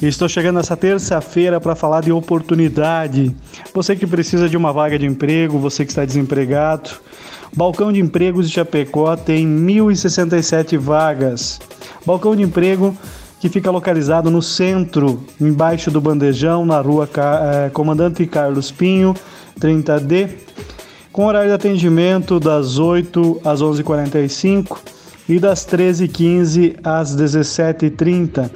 Speaker 31: E estou chegando essa terça-feira para falar de oportunidade. Você que precisa de uma vaga de emprego, você que está desempregado, Balcão de Empregos de Chapecó tem 1.067 vagas. Balcão de emprego que fica localizado no centro, embaixo do bandejão, na rua eh, Comandante Carlos Pinho, 30D, com horário de atendimento das 8 às 11h45 e das 13h15 às 17h30.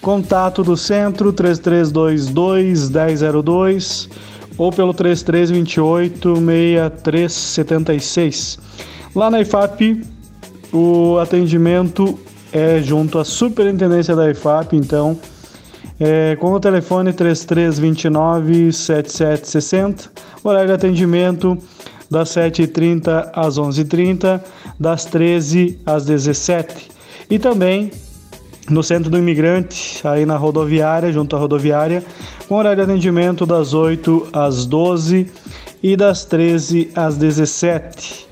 Speaker 31: Contato do centro 3322 1002 ou pelo 3328 6376. Lá na IFAP, o atendimento é junto à superintendência da IFAP, então, é, com o telefone 3329 7760, horário de atendimento das 7h30 às 11h30, das 13 às 17 E também no centro do imigrante, aí na rodoviária, junto à rodoviária, com horário de atendimento das 8 às 12 e das 13 às 17.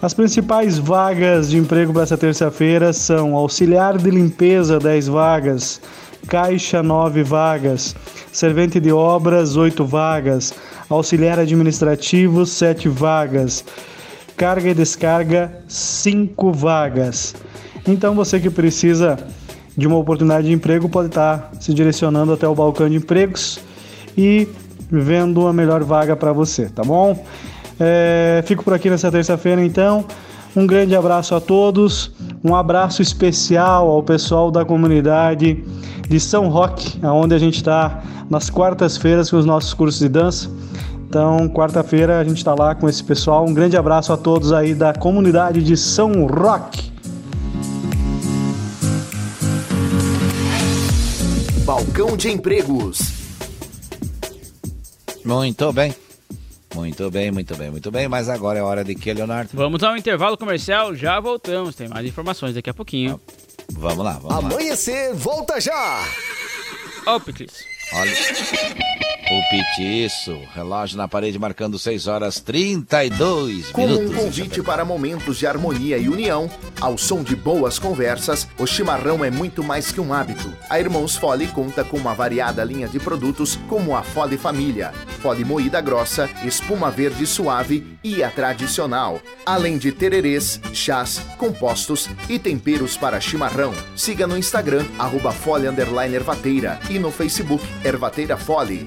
Speaker 31: As principais vagas de emprego para essa terça-feira são auxiliar de limpeza 10 vagas, caixa 9 vagas, servente de obras 8 vagas, auxiliar administrativo 7 vagas, carga e descarga 5 vagas. Então você que precisa de uma oportunidade de emprego pode estar se direcionando até o balcão de empregos e vendo a melhor vaga para você, tá bom? É, fico por aqui nessa terça-feira então. Um grande abraço a todos, um abraço especial ao pessoal da comunidade de São Roque, onde a gente está nas quartas-feiras com os nossos cursos de dança. Então, quarta-feira a gente está lá com esse pessoal. Um grande abraço a todos aí da comunidade de São Roque.
Speaker 8: Balcão de empregos.
Speaker 2: Muito bem. Muito bem, muito bem, muito bem. Mas agora é hora de que, Leonardo?
Speaker 3: Vamos ao intervalo comercial, já voltamos. Tem mais informações daqui a pouquinho.
Speaker 2: Vamos lá, vamos
Speaker 28: Amanhecer, volta já!
Speaker 3: Ó, Petris.
Speaker 2: Olha. O Petiço, relógio na parede marcando 6 horas 32
Speaker 8: Com
Speaker 2: minutos.
Speaker 8: um convite para momentos de harmonia e união, ao som de boas conversas, o chimarrão é muito mais que um hábito. A Irmãos Fole conta com uma variada linha de produtos como a Fole Família, Fole moída grossa, espuma verde suave e a tradicional, além de tererês, chás, compostos e temperos para chimarrão. Siga no Instagram, arroba Fole Ervateira e no Facebook Ervateira Fole.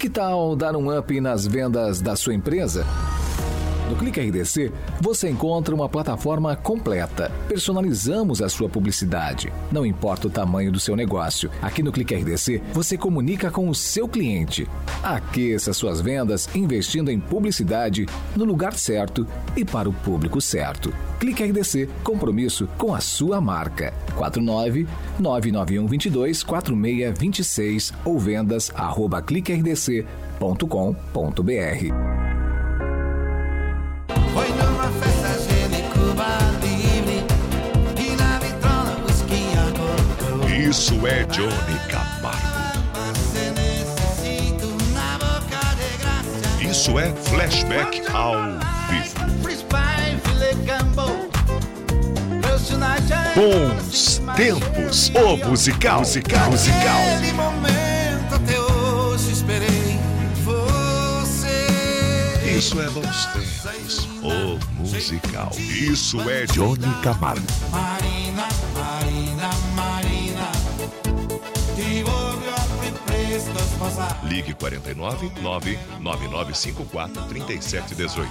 Speaker 32: Que tal dar um up nas vendas da sua empresa? No Clique RDC, você encontra uma plataforma completa. Personalizamos a sua publicidade. Não importa o tamanho do seu negócio, aqui no Clique RDC você comunica com o seu cliente. Aqueça suas vendas investindo em publicidade no lugar certo e para o público certo. Clique RDC, compromisso com a sua marca. 49 991 22 4626 ou vendas arroba cliquerdc.com.br.
Speaker 25: Isso é Johnny Camargo. Isso é flashback ao vivo. Bons tempos. O musical. Musical. Musical.
Speaker 26: Naquele momento até hoje esperei você
Speaker 25: Isso é bons tempos. O musical. Isso é Johnny Camargo.
Speaker 26: Marina, Marina
Speaker 25: Ligue 49 99954 3718.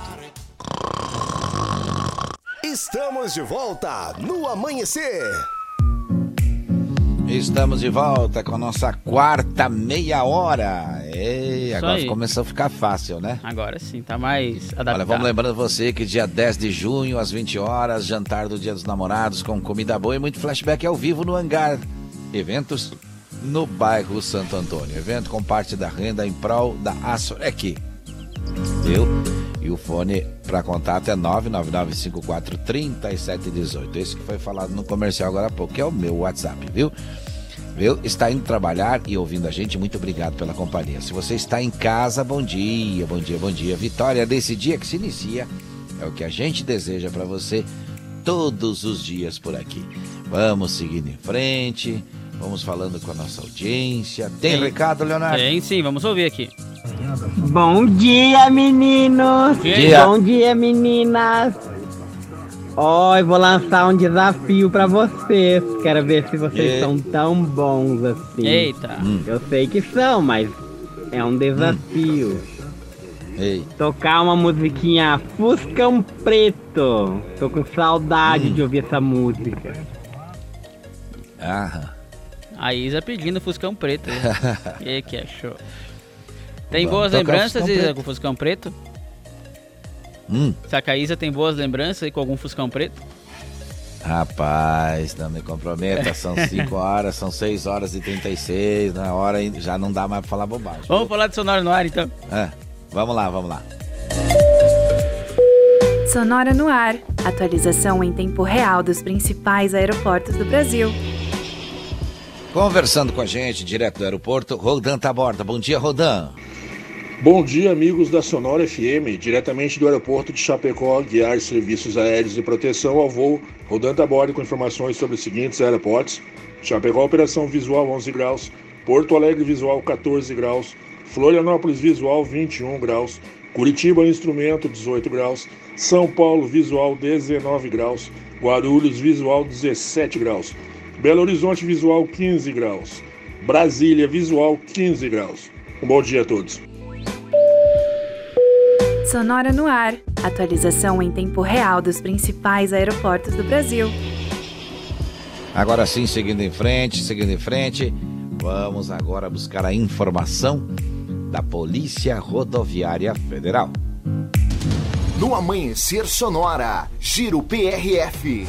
Speaker 28: Estamos de volta no amanhecer.
Speaker 2: Estamos de volta com a nossa quarta meia hora. Ei, agora começou a ficar fácil, né?
Speaker 3: Agora sim, tá mais adaptado.
Speaker 2: Olha, vamos lembrando você que dia 10 de junho, às 20 horas, jantar do Dia dos Namorados com comida boa e muito flashback ao vivo no hangar. Eventos no bairro Santo Antônio. Evento com parte da renda em prol da Asorec. Viu? E o fone para contato é 999543718. Esse que foi falado no comercial agora há pouco, que é o meu WhatsApp, viu? Viu? Está indo trabalhar e ouvindo a gente, muito obrigado pela companhia. Se você está em casa, bom dia, bom dia, bom dia. Vitória desse dia que se inicia é o que a gente deseja para você todos os dias por aqui. Vamos seguindo em frente, vamos falando com a nossa audiência. Tem
Speaker 3: Tem.
Speaker 2: recado, Leonardo?
Speaker 3: Tem sim, vamos ouvir aqui.
Speaker 33: Bom dia, meninos!
Speaker 2: dia.
Speaker 33: Bom dia, meninas! Ó, eu vou lançar um desafio pra vocês. Quero ver se vocês
Speaker 3: E-
Speaker 33: são tão bons assim.
Speaker 3: Eita. Hum.
Speaker 33: Eu sei que são, mas é um desafio.
Speaker 2: Ei.
Speaker 33: Tocar uma musiquinha Fuscão Preto. Tô com saudade
Speaker 3: Hum.
Speaker 33: de ouvir essa música.
Speaker 2: Aham.
Speaker 3: A Isa pedindo Fuscão Preto. E aí, que achou? Tem
Speaker 2: Vamos
Speaker 3: boas lembranças,
Speaker 2: Fuscão
Speaker 3: Isa,
Speaker 2: Preto.
Speaker 3: com o Fuscão Preto?
Speaker 2: Hum.
Speaker 3: Será que a Isa tem boas lembranças aí com algum Fuscão Preto?
Speaker 2: Rapaz, não me comprometa, são 5 horas, são 6 horas e 36, na hora ainda- já não dá mais pra falar bobagem.
Speaker 3: Vamos falar de Sonora no ar, então.
Speaker 2: É, vamos lá, vamos lá.
Speaker 23: Sonora no ar. Atualização em tempo real dos principais aeroportos do Brasil.
Speaker 2: Conversando com a gente, direto do aeroporto, Rodan Taborda. Bom dia, Rodan.
Speaker 34: Bom dia, amigos da Sonora FM, diretamente do aeroporto de Chapecó, guiar serviços aéreos de proteção ao voo, rodando a bordo com informações sobre os seguintes aeroportos: Chapecó, operação visual 11 graus, Porto Alegre, visual 14 graus, Florianópolis, visual 21 graus, Curitiba, instrumento 18 graus, São Paulo, visual 19 graus, Guarulhos, visual 17 graus, Belo Horizonte, visual 15 graus, Brasília, visual 15 graus. Um bom dia a todos.
Speaker 23: Sonora no ar. Atualização em tempo real dos principais aeroportos do Brasil.
Speaker 2: Agora sim, seguindo em frente, seguindo em frente, vamos agora buscar a informação da Polícia Rodoviária Federal.
Speaker 8: No Amanhecer Sonora, Giro PRF.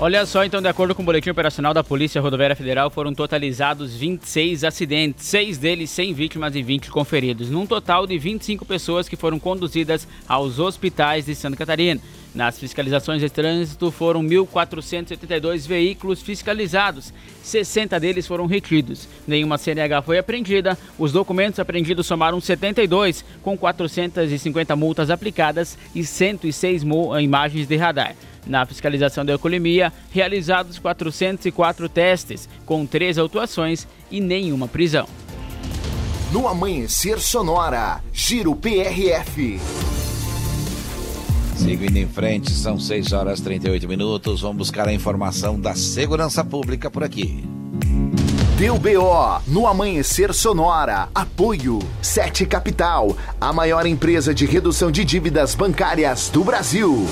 Speaker 3: Olha só, então, de acordo com o boletim operacional da Polícia Rodoviária Federal, foram totalizados 26 acidentes, seis deles sem vítimas e 20 com feridos, num total de 25 pessoas que foram conduzidas aos hospitais de Santa Catarina. Nas fiscalizações de trânsito foram 1.482 veículos fiscalizados, 60 deles foram retidos. Nenhuma CNH foi apreendida, os documentos apreendidos somaram 72, com 450 multas aplicadas e 106 mu- imagens de radar. Na fiscalização da alcoolemia, realizados 404 testes, com três autuações e nenhuma prisão.
Speaker 8: No Amanhecer Sonora, Giro PRF.
Speaker 2: Seguindo em frente, são 6 horas e 38 minutos. Vamos buscar a informação da segurança pública por aqui.
Speaker 8: Deu BO no Amanhecer Sonora. Apoio Sete Capital, a maior empresa de redução de dívidas bancárias do Brasil.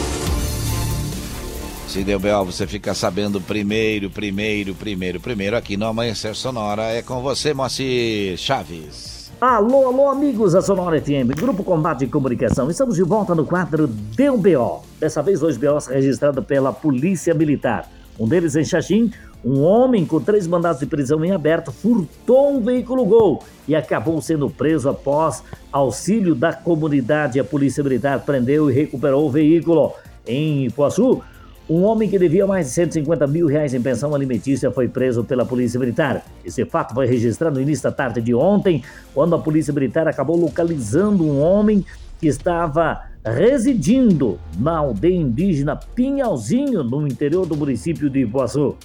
Speaker 2: Se deu B.O., você fica sabendo primeiro, primeiro, primeiro, primeiro aqui no Amanhecer Sonora. É com você, Moacir Chaves.
Speaker 29: Alô, alô, amigos da Sonora FM, Grupo Combate de Comunicação. Estamos de volta no quadro Deu BO. Dessa vez, dois BOs registrados pela Polícia Militar. Um deles em Xaxim, um homem com três mandatos de prisão em aberto furtou um veículo Gol e acabou sendo preso após auxílio da comunidade. A Polícia Militar prendeu e recuperou o veículo. Em Ipuaçu, um homem que devia mais de 150 mil reais em pensão alimentícia foi preso pela Polícia Militar. Esse fato foi registrado no início da tarde de ontem, quando a Polícia Militar acabou localizando um homem que estava residindo na aldeia indígena Pinhalzinho, no interior do município de Ipuaçu.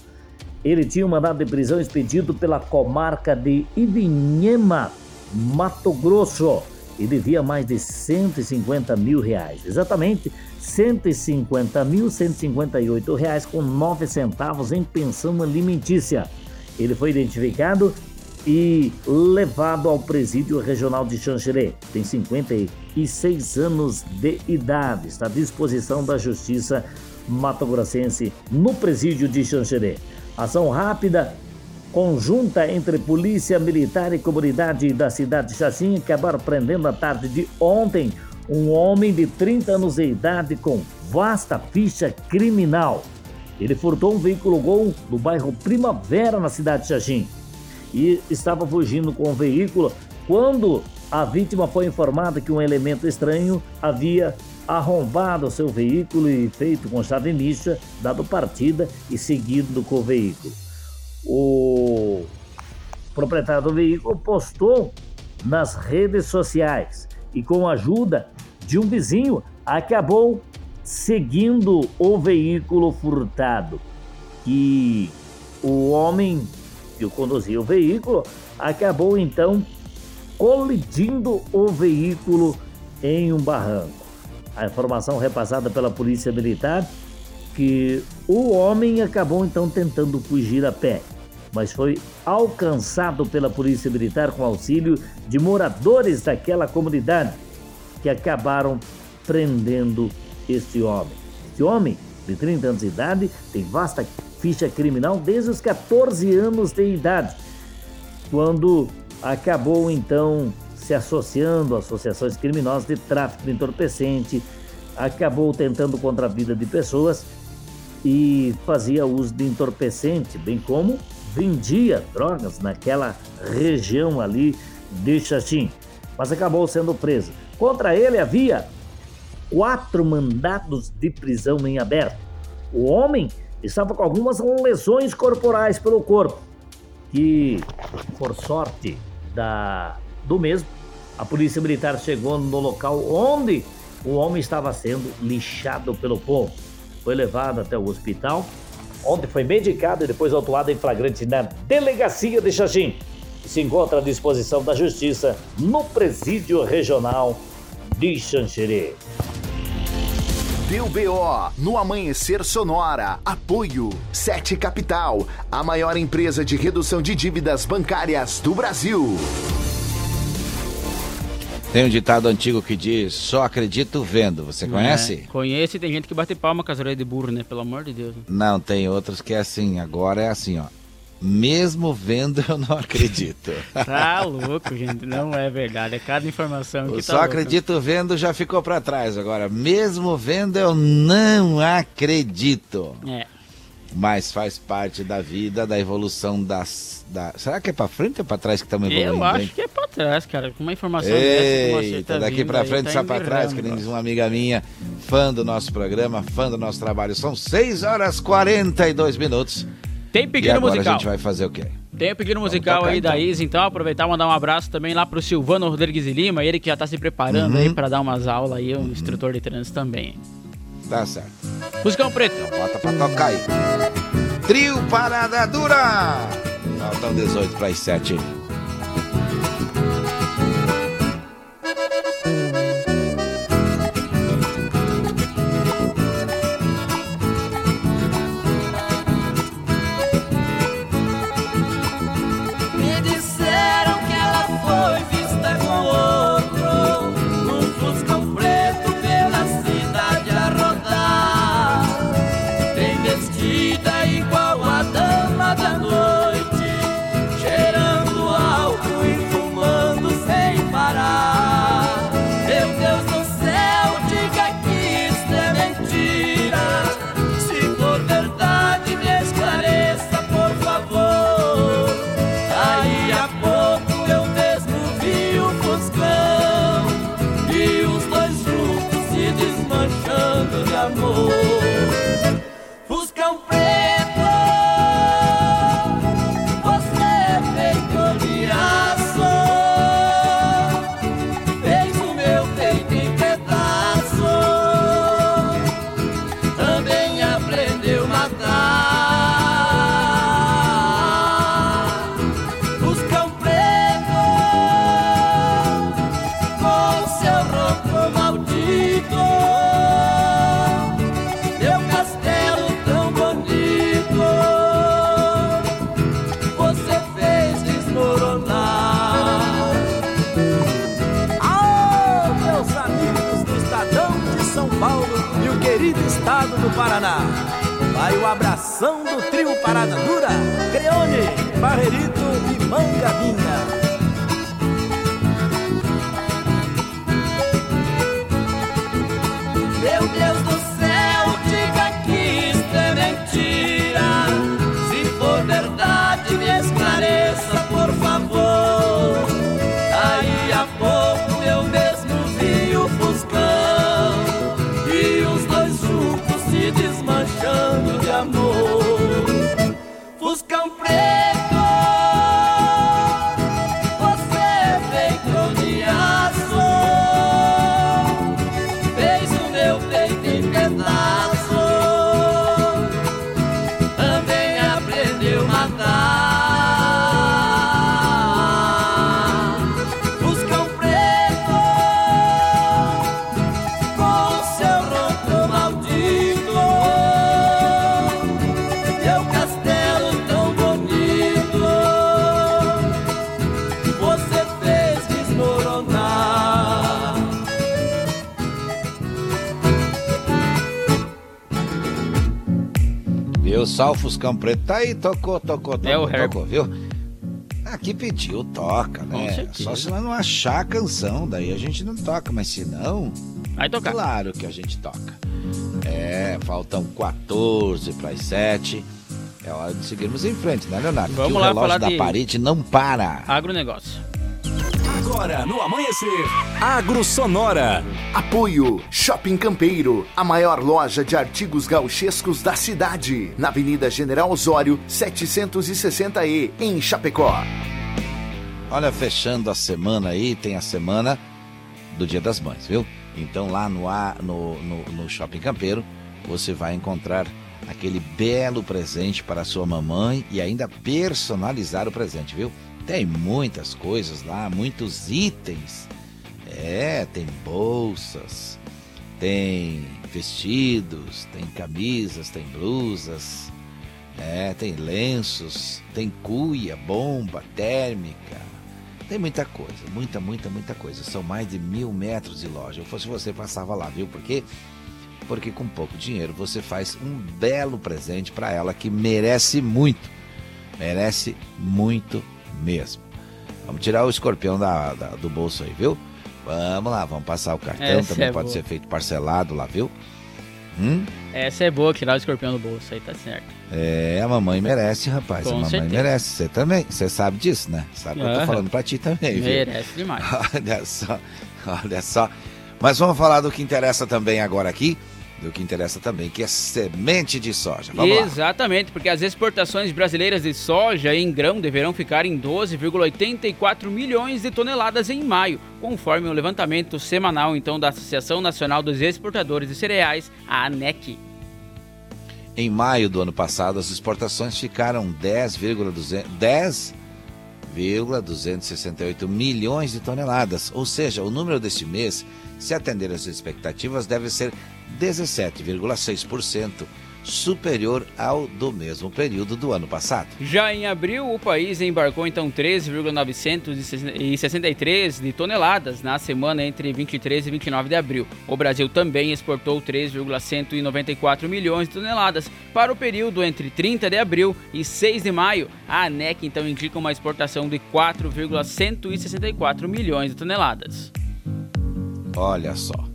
Speaker 29: Ele tinha um mandado de prisão expedido pela comarca de Ivinhema, Mato Grosso, e devia mais de 150 mil reais. Exatamente 150.158 reais com 9 centavos em pensão alimentícia. Ele foi identificado e levado ao presídio regional de Xanxerê. Tem 56 anos de idade. Está à disposição da Justiça Mato Grossense no presídio de Xanxerê. Ação rápida, conjunta entre polícia militar e comunidade da cidade de Xaxim acabaram prendendo na tarde de ontem um homem de 30 anos de idade com vasta ficha criminal. Ele furtou um veículo Gol no bairro Primavera, na cidade de Xaxim, e estava fugindo com o veículo quando a vítima foi informada que um elemento estranho havia arrombado seu veículo e feito com chave lixa, dado partida e seguido com o veículo. O proprietário do veículo postou nas redes sociais e, com a ajuda de um vizinho, acabou seguindo o veículo furtado. E o homem que conduzia o veículo acabou então colidindo o veículo em um barranco. A informação repassada pela Polícia Militar que o homem acabou então tentando fugir a pé, mas foi alcançado pela Polícia Militar com auxílio de moradores daquela comunidade que acabaram prendendo este homem. Este homem, de 30 anos de idade, tem vasta ficha criminal desde os 14 anos de idade, quando acabou então se associando a associações criminosas de tráfico de entorpecente, acabou tentando contra a vida de pessoas e fazia uso de entorpecente, bem como vendia drogas naquela região ali de Xaxim, mas acabou sendo preso. Contra ele havia quatro mandados de prisão em aberto. O homem estava com algumas lesões corporais pelo corpo, que, por sorte da, do mesmo, a polícia militar chegou no local onde o homem estava sendo lixado pelo povo. Foi levado até o hospital, onde foi medicado e depois autuado em flagrante na delegacia de Xaxim. E se encontra à disposição da justiça no presídio regional de Xanxerê.
Speaker 8: Deu BO no Amanhecer Sonora. Apoio Sete Capital, a maior empresa de redução de dívidas bancárias do Brasil.
Speaker 2: Tem um ditado antigo que diz: só acredito vendo. Você conhece?
Speaker 3: É, conheço e tem gente que bate palma com as orelhas de burro, né? Pelo amor de Deus.
Speaker 2: Não, tem outros que é assim. Agora é assim, ó. Mesmo vendo, eu não acredito.
Speaker 3: tá louco, gente. Não é verdade. É cada informação que tá
Speaker 2: só
Speaker 3: louca.
Speaker 2: acredito vendo já ficou pra trás. Agora, mesmo vendo, eu não acredito.
Speaker 3: É.
Speaker 2: Mas faz parte da vida, da evolução das. Da... Será que é pra frente ou pra trás que estamos evoluindo?
Speaker 3: Eu acho
Speaker 2: hein?
Speaker 3: que é pra trás, cara. Com uma informação dessa, como você
Speaker 2: Eita,
Speaker 3: tá
Speaker 2: daqui
Speaker 3: vindo
Speaker 2: pra frente
Speaker 3: tá
Speaker 2: só pra trás, que nem diz uma amiga minha, fã do nosso programa, fã do nosso trabalho. São 6 horas 42 minutos.
Speaker 3: Tem
Speaker 2: e
Speaker 3: pedido
Speaker 2: agora
Speaker 3: musical.
Speaker 2: a gente vai fazer o quê?
Speaker 3: Tem o pedido musical
Speaker 2: tocar,
Speaker 3: aí da
Speaker 2: então.
Speaker 3: Isa, então aproveitar e mandar um abraço também lá pro Silvano Rodrigues de Lima, ele que já tá se preparando
Speaker 2: Uhum.
Speaker 3: aí pra dar umas aulas aí, um instrutor de trânsito também.
Speaker 2: Tá certo.
Speaker 3: Musicão preto.
Speaker 2: Bota pra tocar aí. Trio Parada Dura! Faltam 18 para as 7.
Speaker 35: O
Speaker 11: Fuscão Preto.
Speaker 2: Tá aí, tocou, tocou, tocou.
Speaker 3: É o Herb.
Speaker 2: tocou, viu? Aqui pediu, toca, né? Só se nós não achar a canção, daí a gente não toca, mas se não.
Speaker 3: Vai tocar.
Speaker 2: Claro que a gente toca. É, faltam 14 para as 7. É hora de seguirmos em frente, né, Leonardo?
Speaker 3: Vamos
Speaker 2: que
Speaker 3: lá
Speaker 2: o relógio
Speaker 3: falar
Speaker 2: da
Speaker 3: de-
Speaker 2: parede não para.
Speaker 3: Agronegócio.
Speaker 8: Amanhecer, Agro Sonora. Apoio Shopping Campeiro, a maior loja de artigos gauchescos da cidade, na Avenida General Osório, 760E, em Chapecó.
Speaker 2: Olha, fechando a semana aí, tem a semana do Dia das Mães, viu? Então lá no, no, no, no Shopping Campeiro, você vai encontrar aquele belo presente para sua mamãe e ainda personalizar o presente, viu? Tem muitas coisas lá, muitos itens. É, tem bolsas, tem vestidos, tem camisas, tem blusas, é, tem lenços, tem cuia, bomba térmica. Tem muita coisa, muita, muita, muita coisa. São mais de mil metros de loja. Eu fosse você, passava lá, viu? Porque porque com pouco dinheiro você faz um belo presente para ela que merece muito. Merece muito mesmo. Vamos tirar o escorpião da, da- do bolso aí, viu? Vamos lá, vamos passar o cartão.
Speaker 3: Essa
Speaker 2: Também
Speaker 3: é
Speaker 2: pode
Speaker 3: boa.
Speaker 2: ser feito parcelado lá, viu? Hum?
Speaker 3: Essa é boa, tirar o escorpião do bolso, aí tá certo.
Speaker 2: É, a mamãe merece, rapaz.
Speaker 3: Com
Speaker 2: a mamãe
Speaker 3: certeza.
Speaker 2: merece. Você também. Você sabe disso, né? Sabe que eu tô falando pra ti também, viu?
Speaker 3: Merece demais.
Speaker 2: Olha só, olha só. Mas vamos falar do que interessa também agora aqui. Do que interessa também, que é semente de soja. Vamos lá.
Speaker 3: Exatamente, porque as exportações brasileiras de soja em grão deverão ficar em 12,84 milhões de toneladas em maio, conforme o levantamento semanal então da Associação Nacional dos Exportadores de Cereais, a ANEC.
Speaker 2: Em maio do ano passado, as exportações ficaram 10,200 10,268 milhões de toneladas. Ou seja, o número deste mês, se atender às expectativas, deve ser 17,6% superior ao do mesmo período do ano passado.
Speaker 3: Já em abril, o país embarcou então 13,963 de toneladas na semana entre 23 e 29 de abril. O Brasil também exportou 3,194 milhões de toneladas para o período entre 30 de abril e 6 de maio. A ANEC então indica uma exportação de 4,164 milhões de toneladas.
Speaker 2: Olha só,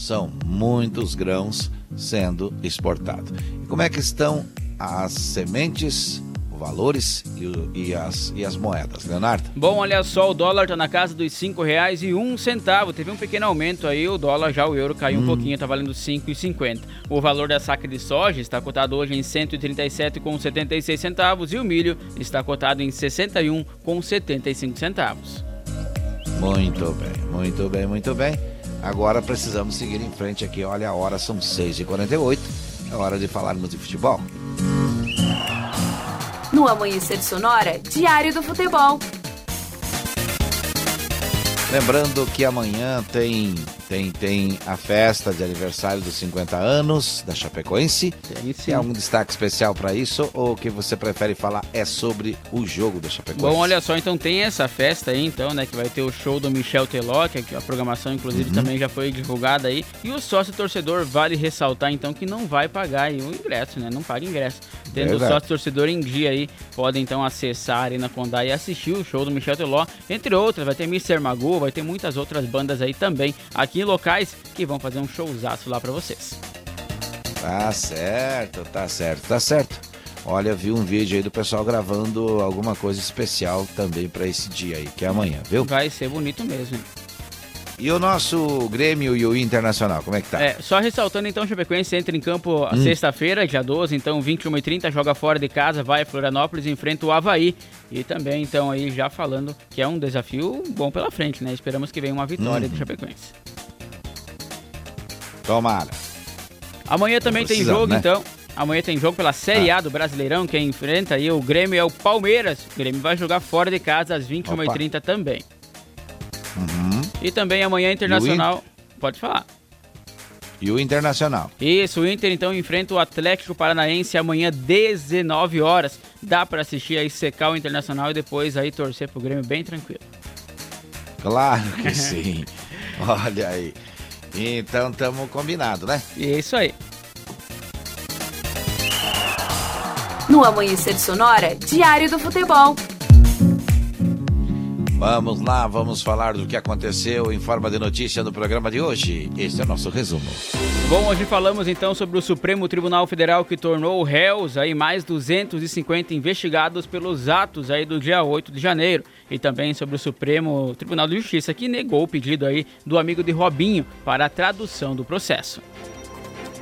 Speaker 2: são muitos grãos sendo exportados. E como é que estão as sementes, os valores e, e as, e as moedas, Leonardo?
Speaker 3: Bom, olha só, o dólar está na casa dos R$ 5,01. Teve um pequeno aumento aí, o dólar já o euro caiu um
Speaker 2: Hum.
Speaker 3: pouquinho, está valendo R$ 5,50. O valor da saca de soja está cotado hoje em R$ 137,76 centavos e o milho está cotado em R$ 61,75 centavos.
Speaker 2: Muito bem, muito bem, muito bem. Agora precisamos seguir em frente aqui. Olha, a hora são 6h48. É hora de falarmos de futebol.
Speaker 23: No Amanhecer Sonora, Diário do Futebol.
Speaker 2: Lembrando que amanhã tem Tem, tem a festa de aniversário dos 50 anos da Chapecoense.
Speaker 3: Tem
Speaker 2: algum destaque especial para isso ou o que você prefere falar é sobre o jogo da Chapecoense?
Speaker 3: Bom, olha só, então tem essa festa aí, então, né, que vai ter o show do Michel Teló, que a programação, inclusive,
Speaker 2: Uhum.
Speaker 3: também já foi divulgada aí. E o sócio torcedor vale ressaltar, então, que não vai pagar aí o ingresso, né? Não paga ingresso. Tendo o
Speaker 2: Verdade.
Speaker 3: sócio torcedor em dia aí, pode então acessar a Arena Condá e assistir o show do Michel Teló, entre outras. Vai ter Mr. Magoo, vai ter muitas outras bandas aí também, aqui locais que vão fazer um showzaço lá pra vocês.
Speaker 2: Tá certo, tá certo, tá certo. Olha, vi um vídeo aí do pessoal gravando alguma coisa especial também para esse dia aí, que é amanhã, viu?
Speaker 3: Vai ser bonito mesmo. hein?
Speaker 2: E o nosso Grêmio e o Internacional, como é que tá?
Speaker 3: É, só ressaltando então, o Chapecoense entra em campo
Speaker 2: Hum.
Speaker 3: sexta-feira, dia 12, então 21h30, joga fora de casa, vai a Florianópolis, enfrenta o Havaí. E também, então, aí já falando que é um desafio bom pela frente, né? Esperamos que venha uma vitória
Speaker 2: Uhum.
Speaker 3: do Chapecoense.
Speaker 2: Tomara.
Speaker 3: Amanhã também tem
Speaker 2: precisamos,
Speaker 3: jogo,
Speaker 2: né?
Speaker 3: então. Amanhã tem jogo pela Série A do Brasileirão, quem enfrenta aí o Grêmio é o Palmeiras. O Grêmio vai jogar fora de casa às 21h30 também.
Speaker 2: Uhum.
Speaker 3: E também amanhã Internacional. Pode falar.
Speaker 2: E o Internacional?
Speaker 3: Isso, o Inter então enfrenta o Atlético Paranaense amanhã 19 horas. Dá pra assistir aí secar o Internacional e depois aí torcer pro Grêmio bem tranquilo.
Speaker 2: Claro que sim. Olha aí. Então tamo combinado, né?
Speaker 3: E é isso aí.
Speaker 23: No Amanhecer Sonora, Diário do Futebol.
Speaker 2: Vamos lá, vamos falar do que aconteceu em forma de notícia no programa de hoje. Esse é o nosso resumo.
Speaker 3: Bom, hoje falamos então sobre o Supremo Tribunal Federal que tornou réus aí mais 250 investigados pelos atos aí do dia 8 de janeiro e também sobre o Supremo Tribunal de Justiça que negou o pedido aí do amigo de Robinho para a tradução do processo.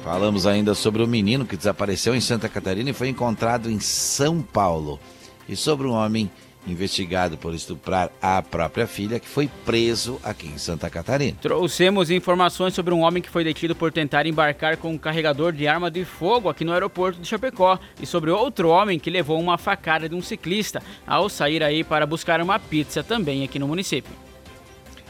Speaker 2: Falamos ainda sobre o menino que desapareceu em Santa Catarina e foi encontrado em São Paulo. E sobre um homem investigado por estuprar a própria filha que foi preso aqui em Santa Catarina.
Speaker 3: Trouxemos informações sobre um homem que foi detido por tentar embarcar com um carregador de arma de fogo aqui no aeroporto de Chapecó e sobre outro homem que levou uma facada de um ciclista ao sair aí para buscar uma pizza também aqui no município.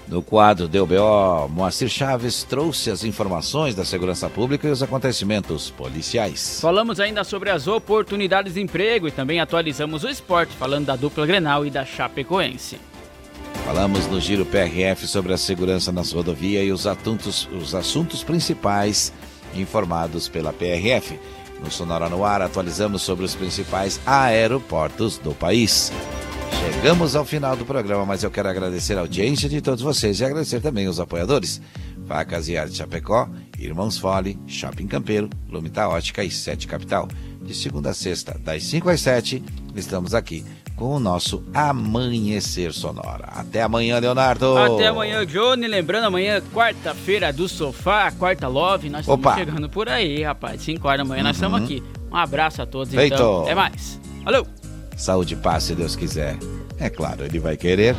Speaker 2: No quadro DBO, Moacir Chaves trouxe as informações da segurança pública e os acontecimentos policiais.
Speaker 3: Falamos ainda sobre as oportunidades de emprego e também atualizamos o esporte, falando da dupla Grenal e da Chapecoense.
Speaker 2: Falamos no Giro PRF sobre a segurança nas rodovias e os assuntos, os assuntos principais informados pela PRF. No Sonora no Ar, atualizamos sobre os principais aeroportos do país. Chegamos ao final do programa, mas eu quero agradecer a audiência de todos vocês e agradecer também os apoiadores. Facas e Arte Chapecó, Irmãos Fole, Shopping Campeiro, Lumita Ótica e Sete Capital. De segunda a sexta, das 5 às 7, estamos aqui com o nosso Amanhecer Sonora. Até amanhã, Leonardo!
Speaker 3: Até amanhã, Johnny. Lembrando, amanhã, quarta-feira do sofá, quarta love. Nós estamos
Speaker 2: Opa.
Speaker 3: chegando por aí, rapaz. 5 horas da manhã, nós estamos
Speaker 2: Uhum.
Speaker 3: aqui. Um abraço a todos,
Speaker 2: Feito.
Speaker 3: então. Até mais. Valeu!
Speaker 2: Saúde e paz, se Deus quiser. É claro, ele vai querer.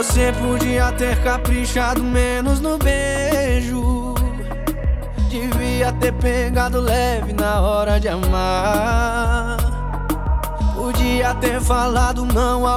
Speaker 11: Você podia ter caprichado menos no beijo. Devia ter pegado leve na hora de amar. Podia ter falado não ao